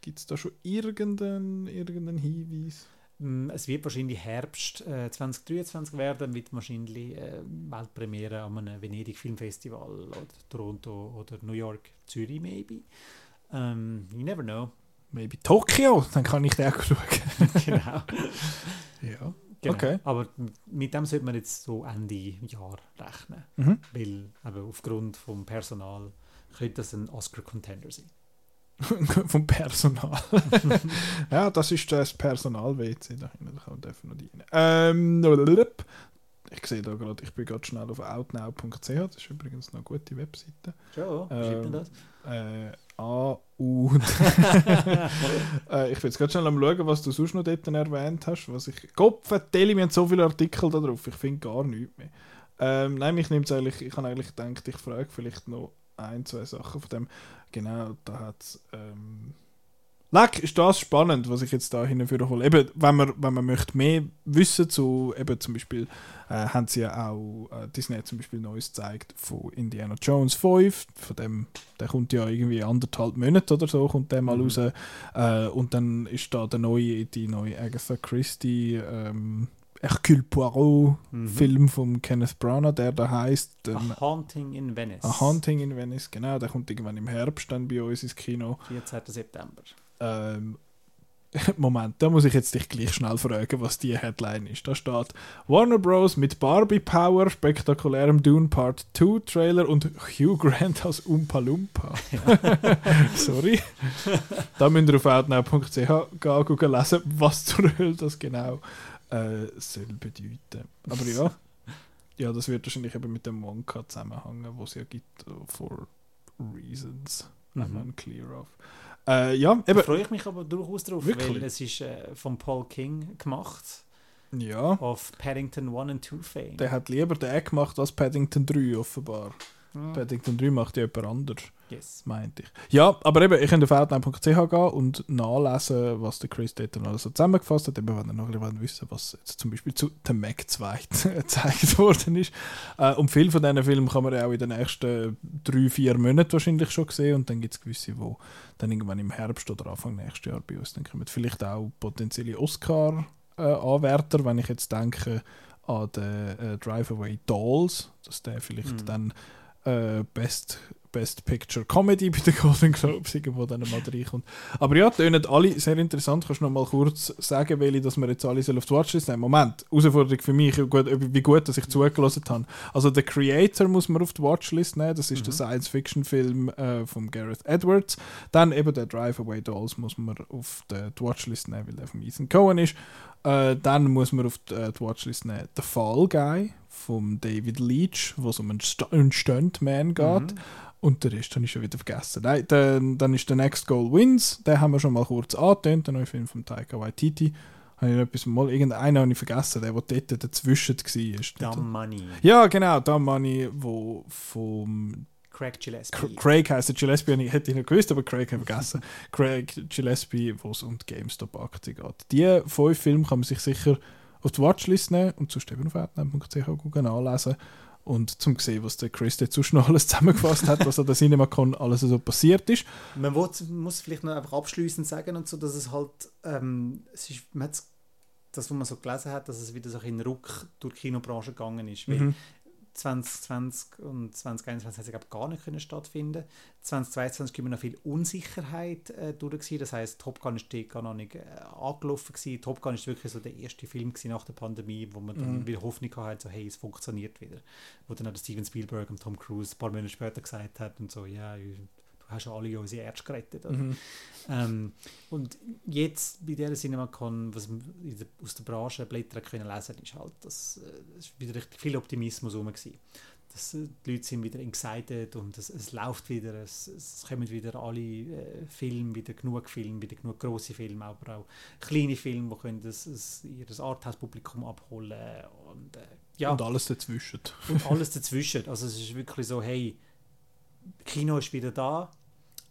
gibt es da schon irgendeinen, irgendeinen Hinweis? Mm, Es wird wahrscheinlich Herbst äh, 2023 werden, mit wahrscheinlich äh, Weltpremiere an einem Venedig Filmfestival oder Toronto oder New York, Zürich maybe. Ähm, you never know. Maybe Tokio, dann kann ich den auch schauen. genau. ja. genau. Okay. Aber mit dem sollte man jetzt so Ende Jahr rechnen, Mhm. weil eben aufgrund vom Personal könnte das ein Oscar-Contender sein. Vom Personal. ja, das ist das Personal-WC da kann man definitiv rein. Ähm, ich sehe da gerade, ich bin gerade schnell auf outnow.ch, das ist übrigens noch eine gute Webseite. Ähm, wie schreibt man das? Äh, A, U. äh, ich bin jetzt gerade schnell am schauen, was du sonst noch dort erwähnt hast. Was ich. Kopf, Tele, wir haben so viele Artikel da drauf, ich finde gar nichts mehr. Ähm, nein, mich nimmt eigentlich, ich habe eigentlich gedacht, ich frage vielleicht noch ein, zwei Sachen von dem. Genau, da hat es. Ähm, Leck, ist das spannend, was ich jetzt da hinführen hole. Eben, wenn man, wenn man möchte mehr wissen zu, eben zum Beispiel, äh, haben sie ja auch, äh, Disney zum Beispiel Neues gezeigt von Indiana Jones 5, von dem, der kommt ja irgendwie anderthalb Monate oder so, kommt der mal Mhm. raus. Äh, und dann ist da der neue, die neue Agatha Christie, ähm, Hercule Poirot Mhm. Film von Kenneth Branagh, der da heißt A Haunting in Venice. A Haunting in Venice, genau, der kommt irgendwann im Herbst dann bei uns ins Kino. 14. September. Ähm, Moment, da muss ich jetzt dich gleich schnell fragen, was die Headline ist. Da steht Warner Bros. mit Barbie Power, spektakulärem Dune Part 2 Trailer und Hugh Grant als Umpa Lumpa. Sorry. da müsst ihr auf outnow.ch gehen lesen, was zur Hölle das genau äh, soll bedeuten. Aber ja, ja, das wird wahrscheinlich eben mit dem Wonka zusammenhängen, wo es ja gibt, for reasons. Mhm. I'm unclear of. Äh, ja, eben. Da freue ich mich aber durchaus drauf, Wirklich? weil es ist äh, von Paul King gemacht. Ja. Auf Paddington 1 und 2 Fame. Der hat lieber den gemacht als Paddington 3 offenbar. Ja. Paddington 3 macht ja jemand anders. Yes. Meinte ich. Ja, aber eben, ich könnte auf outline.ch gehen und nachlesen, was der Chris dort noch so zusammengefasst hat. Eben, wenn ihr noch ein bisschen wissen was jetzt zum Beispiel zu The Mac 2 gezeigt worden ist. Äh, und viele von diesen Filmen kann man ja auch in den nächsten drei, vier Monaten wahrscheinlich schon sehen. Und dann gibt es gewisse, die dann irgendwann im Herbst oder Anfang nächstes Jahr bei uns dann kommen. Vielleicht auch potenzielle Oscar-Anwärter, wenn ich jetzt denke an den äh, Drive Away Dolls, dass der vielleicht mm. dann äh, Best Best Picture Comedy bei den Golden Globes irgendwo dann mal reinkommt. Aber ja, tönen alle sehr interessant. Kannst du noch mal kurz sagen, welche, dass wir jetzt alle auf die Watchlist nehmen? Moment, Herausforderung für mich, wie gut, dass ich zugelassen habe. Also The Creator muss man auf die Watchlist nehmen, das ist mhm. der Science-Fiction-Film äh, von Gareth Edwards. Dann eben der Drive Away Dolls muss man auf die, die Watchlist nehmen, weil der von Ethan Cohen ist. Äh, dann muss man auf die, äh, die Watchlist nehmen The Fall Guy von David Leach, wo es um einen, St einen Stuntman geht. Mhm. Und der Rest habe ich schon wieder vergessen. Nein, dann, dann ist der Next Goal Wins. Den haben wir schon mal kurz angetönt, der neue Film von Taika Waititi. Habe ich etwas mal, irgendeinen habe ich vergessen, der, der dort dazwischen war. Dumb Money. Ja, genau, Dumb Money, wo vom Craig Gillespie. Craig heisst der Gillespie, hätte ich nicht gewusst, aber Craig habe ich vergessen. Craig Gillespie, wo es um die GameStop-Aktie geht. Die fünf Filme kann man sich sicher auf die Watchlist nehmen und zu outnow.ch anlesen und zum sehen, was der Chris jetzt schon alles zusammengefasst hat, was an der CinemaCon alles so passiert ist. Man muss vielleicht noch einfach abschließend sagen und so, dass es halt, ähm, es ist, man das, was man so gelesen hat, dass es wieder so in Ruck durch die Kinobranche gegangen ist. Mhm. 2020 und 2021 hat es glaube gar nicht können stattfinden. 2022 war noch viel Unsicherheit äh, durch. Das heißt, Top Gun ist gar noch nicht äh, angelaufen gewesen. Top Gun ist wirklich so der erste Film nach der Pandemie, wo man dann mhm. wieder Hoffnung hatte, so hey, es funktioniert wieder. Wo dann auch Steven Spielberg und Tom Cruise ein paar Monate später gesagt hat und so, ja, du hast ja alle unsere Ärzte gerettet. Mhm. Ähm, und jetzt bei dieser CinemaCon, was wir aus der Branche Blätter können lesen ist halt, dass äh, ist wieder richtig viel Optimismus rum gewesen. Dass, äh, die Leute sind wieder excited und es, es läuft wieder, es, es kommen wieder alle äh, Filme, wieder genug Filme, wieder genug große Filme, aber auch kleine Filme, die können das, das, ihr Arthouse-Publikum abholen und, äh, ja. und alles dazwischen. Und alles dazwischen. Also es ist wirklich so, hey, Kino ist wieder da.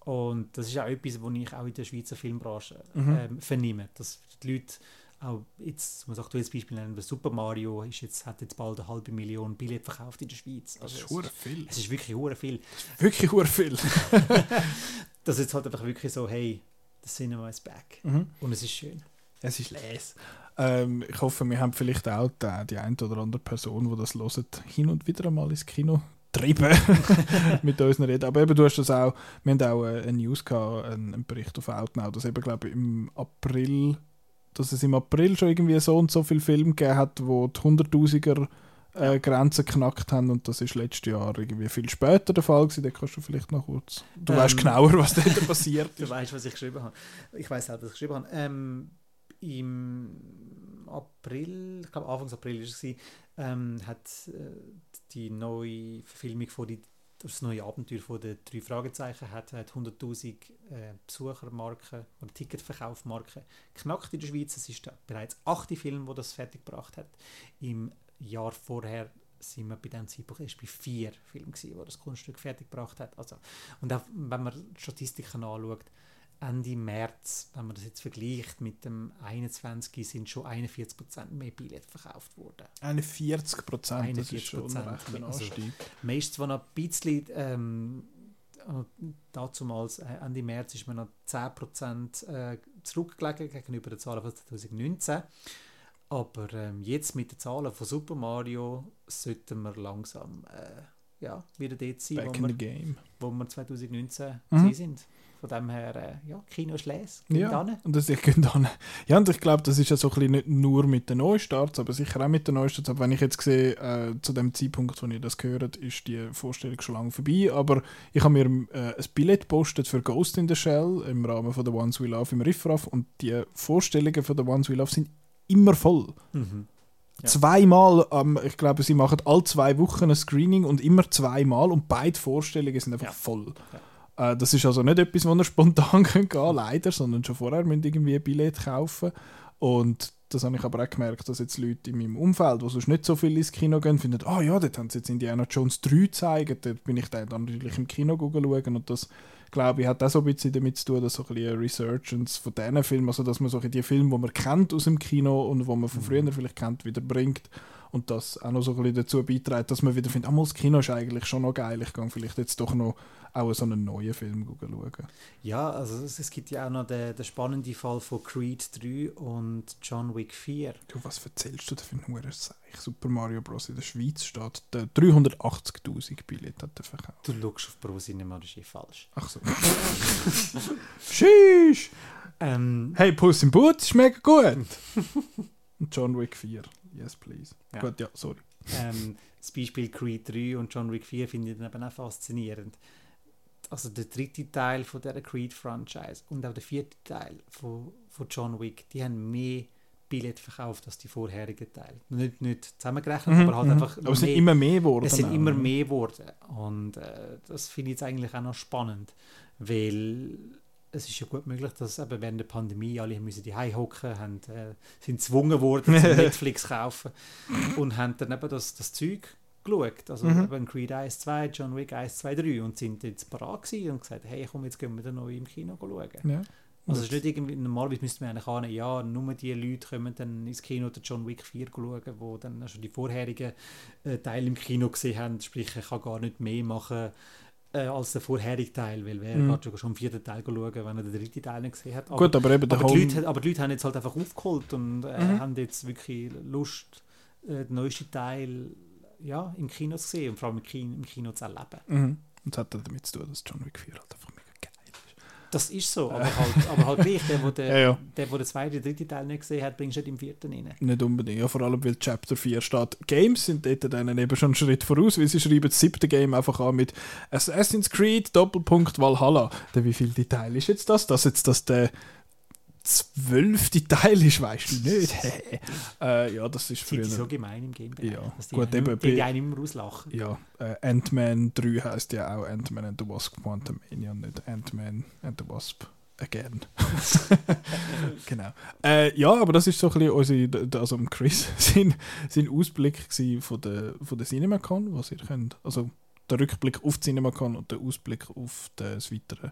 Und das ist auch etwas, was ich auch in der Schweizer Filmbranche mhm. ähm, vernehme. Dass die Leute auch jetzt, muss auch du jetzt Beispiel nennen, Super Mario ist jetzt, hat jetzt bald eine halbe Million Billette verkauft in der Schweiz. Also das ist hure viel. Es ist wirklich hure viel. Wirklich hure viel. das ist jetzt halt einfach wirklich so, hey, the cinema is back. Mhm. Und es ist schön. Es ist les. Ähm, ich hoffe, wir haben vielleicht auch die, die eine oder andere Person, die das hört, hin und wieder einmal ins Kino treiben mit unseren Reden. Aber eben, du hast das auch, wir haben auch äh, eine News gehabt, einen, Bericht auf Outnow, dass eben, glaube ich, im April, dass es im April schon irgendwie so und so viele Filme gegeben hat, wo die Hunderttausiger äh, Grenzen geknackt haben und das ist letztes Jahr irgendwie viel später der Fall gewesen. Da kannst du vielleicht noch kurz. Du ähm, weißt genauer, was dort passiert ist. Du weißt, was ich geschrieben habe. Ich weiß auch, was ich geschrieben habe. Ähm, Im April, ich glaube Anfang April ist es, ähm, hat äh, die neue Verfilmung von die, das neue Abenteuer von den drei Fragezeichen hat, hat 100'000 äh, Besuchermarken oder Ticketverkaufmarken knackt in der Schweiz. Es ist bereits achte Film, wo das fertiggebracht hat. Im Jahr vorher sind wir bei diesem Zeitpunkt erst bei vier Filmen gewesen, wo das Kunststück fertiggebracht hat. Also, und auch wenn man Statistiken anschaut, Ende März, wenn man das jetzt vergleicht mit dem 21, sind schon 41% mehr Billette verkauft worden. 41 Prozent, das ist schon ein rechter also, Meistens war noch ein bisschen, ähm, damals, äh, Ende März ist man noch 10 Prozent äh, zurückgelegen gegenüber den Zahlen von 2019. Aber ähm, jetzt mit den Zahlen von Super Mario sollten wir langsam äh, ja, wieder dort sein, Back wo, wir, wo wir 2019 mhm. sind Von dem her, äh, ja, Kino Schläs, ja, und das ich dann. Ja, und ich glaube, das ist ja so ein bisschen nicht nur mit den Neustarts, aber sicher auch mit den Neustarts. Aber wenn ich jetzt sehe, äh, zu dem Zeitpunkt, wo ihr das gehört, ist die Vorstellung schon lange vorbei. Aber ich habe mir äh, ein Billett gepostet für Ghost in the Shell im Rahmen von The Ones We Love im Riffraff und die Vorstellungen von The Ones We Love sind immer voll. Mhm. Ja. Zweimal, ähm, ich glaube, sie machen alle zwei Wochen ein Screening und immer zweimal und beide Vorstellungen sind einfach ja. voll. Ja. Äh, das ist also nicht etwas, wo ihr spontan gehen kann, leider, sondern schon vorher müssen irgendwie ein Billett kaufen. Und das habe ich aber auch gemerkt, dass jetzt Leute in meinem Umfeld, die sonst nicht so viel ins Kino gehen, finden, ah oh ja, dort haben sie jetzt Indiana Jones 3 gezeigt, dort bin ich dann natürlich im Kino schauen und das glaube ich, hat auch so ein bisschen damit zu tun, dass so ein bisschen eine Resurgence von diesen Filmen, also dass man so die Filme, die man kennt aus dem Kino und wo man von mhm. früher vielleicht kennt, wieder bringt und das auch noch so ein bisschen dazu beiträgt, dass man wieder findet, ah, das Kino ist eigentlich schon noch geil, ich kann vielleicht jetzt doch noch auch so einen neuen Film schauen. Ja, also es, gibt ja auch noch den, den spannenden Fall von Creed 3 und John Wick 4. Du, was erzählst du da für ein Seich? Super Mario Bros. in der Schweiz steht, 380'000 Billette hat er verkauft. Du schaust auf Pro Cinema, das ist eh falsch. Ach so. Sheesh! Ähm, hey, Puss im Boot ist mega gut! John Wick 4. Yes, please. Ja. Gut, ja, sorry. Ähm, das Beispiel Creed 3 und John Wick 4 finde ich dann eben auch faszinierend. Also der dritte Teil von der Creed-Franchise und auch der vierte Teil von, von John Wick, die haben mehr Billett verkauft als die vorherigen Teile. Nicht, nicht zusammengerechnet, mhm, aber halt mhm. einfach. Aber es sind immer mehr geworden. Es sind immer mehr geworden. Und äh, das finde ich jetzt eigentlich auch noch spannend, weil es ist ja gut möglich, dass eben während der Pandemie alle müssen die hocken, haben, äh, sind gezwungen worden, Netflix zu kaufen und haben dann eben das, das Zeug geschaut. Also mhm. eben Creed 1, 2, John Wick 1, 2, 3 und sind jetzt parat und gesagt, hey komm, jetzt gehen wir dann noch im Kino schauen. Ja. Also es ist nicht irgendwie, normalerweise müsste man eigentlich ahnen, ja, nur die Leute kommen dann ins Kino oder John Wick 4 schauen, die dann schon die vorherigen äh, Teile im Kino gesehen haben, sprich, ich kann gar nicht mehr machen äh, als der vorherige Teil, weil wer mhm. hat schon im vierten Teil schauen, wenn er den dritten Teil nicht gesehen hat. Aber, Gut, aber eben aber, die Leute, aber die Leute haben jetzt halt einfach aufgeholt und äh, mhm. haben jetzt wirklich Lust, äh, den neuesten Teil ja, im Kino zu sehen und vor allem im Kino, im Kino zu erleben. Mhm. Und das hat damit zu tun, dass John Wick 4 halt einfach das ist so, aber halt, aber halt gleich, der, der, ja, ja. der, der den zweiten, dritten Teil nicht gesehen hat, bringst du nicht im vierten rein. Nicht unbedingt, ja, vor allem weil Chapter 4 steht. Games sind dort dann eben schon einen Schritt voraus, weil sie schreiben das siebte Game einfach an mit Assassin's Creed, Doppelpunkt, Valhalla. Der, wie viel Teil ist jetzt das? Das jetzt das der zwölfte Teil ist, weißt du nicht. äh, ja, das ist früher. so gemein im Game. Ja, die gut, eben. Die einen immer auslachen. Ja, äh, Ant-Man 3 heißt ja auch Ant-Man and the Wasp Quantumania, nicht Ant-Man and the Wasp again. genau. Äh, ja, aber das ist so ein bisschen unsere, also Chris, sein, sein Ausblick von der, von der CinemaCon, was ihr könnt. Also der Rückblick auf die CinemaCon und der Ausblick auf das weitere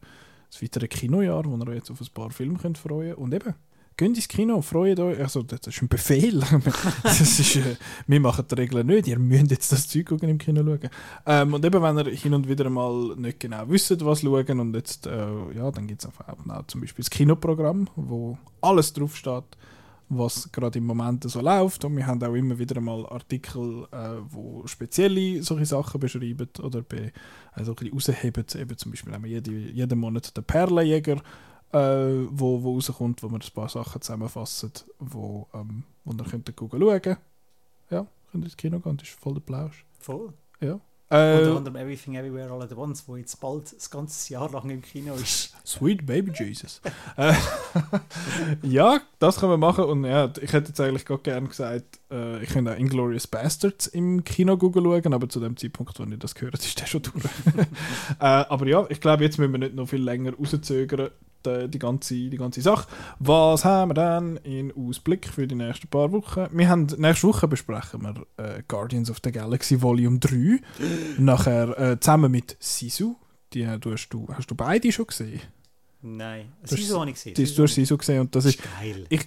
das weitere Kinojahr, wo ihr jetzt auf ein paar Filme könnt freuen Und eben, geht ins Kino, freut euch. Also, das ist ein Befehl. das ist, äh, wir machen die Regeln nicht. Ihr müsst jetzt das Zeug im Kino schauen. Ähm, und eben, wenn ihr hin und wieder mal nicht genau wisst, was schauen, und jetzt, äh, ja, dann gibt es auch zum Beispiel das Kinoprogramm, wo alles draufsteht was gerade im Moment so läuft. Und wir haben auch immer wieder mal Artikel, äh, wo spezielle solche Sachen beschreiben oder be, also ein bisschen rausheben. Eben zum Beispiel haben wir jede, jeden Monat den Perlenjäger, äh, wo, wo rauskommt, wo wir ein paar Sachen zusammenfassen, wo, ähm, wo ihr könnt schauen Ja, könnt ins Kino gehen, das ist voll der Plausch. Voll? Ja. Äh, Unter anderem Everything Everywhere All at Once, wo jetzt bald das ganze Jahr lang im Kino ist. Sweet Baby Jesus. äh, ja, das können wir machen. Und ja, ich hätte jetzt eigentlich gerade gerne gesagt, äh, ich könnte auch Inglorious Bastards im Kino schauen, aber zu dem Zeitpunkt, wo ich das gehört ist der schon durch. äh, aber ja, ich glaube, jetzt müssen wir nicht noch viel länger rauszögern die, die, ganze, die ganze Sache. Was haben wir dann in Ausblick für die nächsten paar Wochen? Wir haben, nächste Woche besprechen wir äh, Guardians of the Galaxy Volume 3. Nachher äh, zusammen mit Sisu. Die, hast, du, hast du beide schon gesehen? Nein, Sisu habe ich gesehen. Du hast Sisu gesehen und das, das ist, geil. Ich,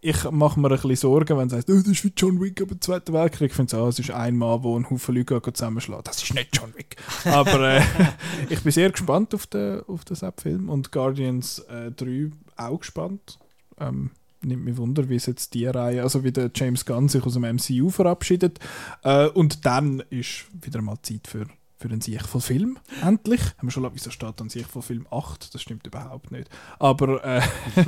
ich mache mir ein bisschen Sorgen, wenn es heißt, oh, das ist wie John Wick aber Zweiten Weltkrieg. Ich finde, oh, es ist ein Mann, der einen Haufen Leute zusammenschlägt. Das ist nicht John Wick. Aber äh, ich bin sehr gespannt auf den, auf den Sepp-Film und Guardians äh, 3 auch gespannt. Ähm, nimmt mich Wunder, wie es jetzt die Reihe, also wie der James Gunn sich aus dem MCU verabschiedet. Äh, und dann ist wieder mal Zeit für für einen Sieg voll Film. Endlich. Haben wir schon lange, wieso steht dann Sieg voll Film 8? Das stimmt überhaupt nicht. Aber äh,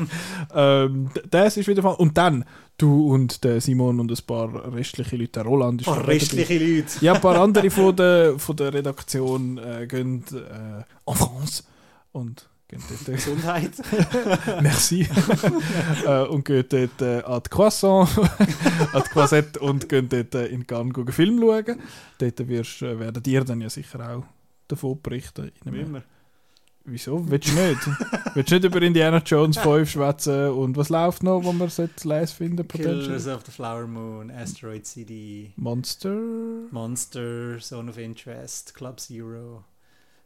ähm, das ist wieder Fall. Und dann, du und der Simon und ein paar restliche Leute, der Roland ist Oh, schon dabei. restliche Leute. Ja, ein paar andere von der, von der Redaktion äh, gehen äh, en France und gehen dort, Gesundheit. merci, äh, und gehen dort äh, an die Croissant, an die Croisette und gehen dort äh, in Cannes schauen, Film schauen. Dort wirst, äh, werden dir dann ja sicher auch davon berichten. Einem, Immer. wieso? Willst du nicht? Willst du nicht über Indiana Jones 5 schwätzen und was läuft noch, wo man sollte lesen finden? Killers of the Flower Moon, Asteroid City, Monster? Monster, Zone of Interest, Club Zero.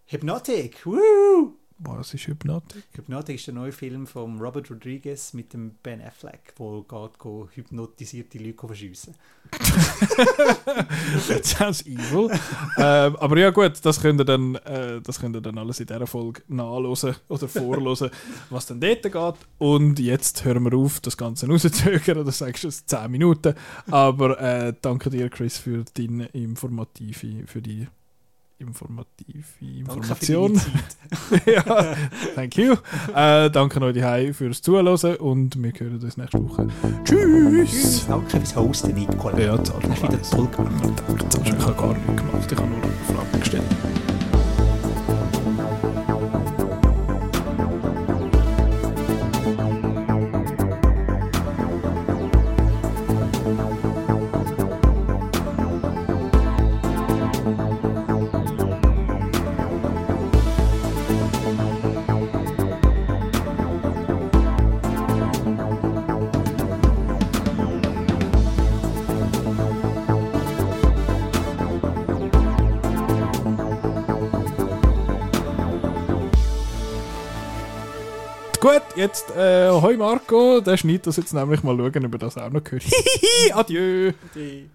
Hypnotic, woo! Was ist Hypnotik? Hypnotic ist der neue Film von Robert Rodriguez mit dem Ben Affleck, wo geht go hypnotisierte Leute verschiessen. That sounds evil. ähm, aber ja gut, das könnt ihr dann, äh, das könnt ihr dann alles in dieser Folge nachlesen oder vorlesen, was dann dort geht. Und jetzt hören wir auf, das Ganze rauszuzögern. Das sagst du jetzt 10 Minuten. Aber äh, danke dir, Chris, für deine informative, für die informative Danke Information. Zeit. ja, thank you. Äh, danke euch die fürs Zuhören und wir hören uns nächste Woche. Tschüss! Danke fürs Hosten, Nicola. Ja, zahl Hast wieder toll gemacht. Danke, ich habe gar nichts gemacht. Ich habe nur Fragen gestellt. Jetzt, äh, hoi Marco, der schneidet das jetzt nämlich mal schauen, ob er das auch noch gehört. Hihihi, adieu! Die-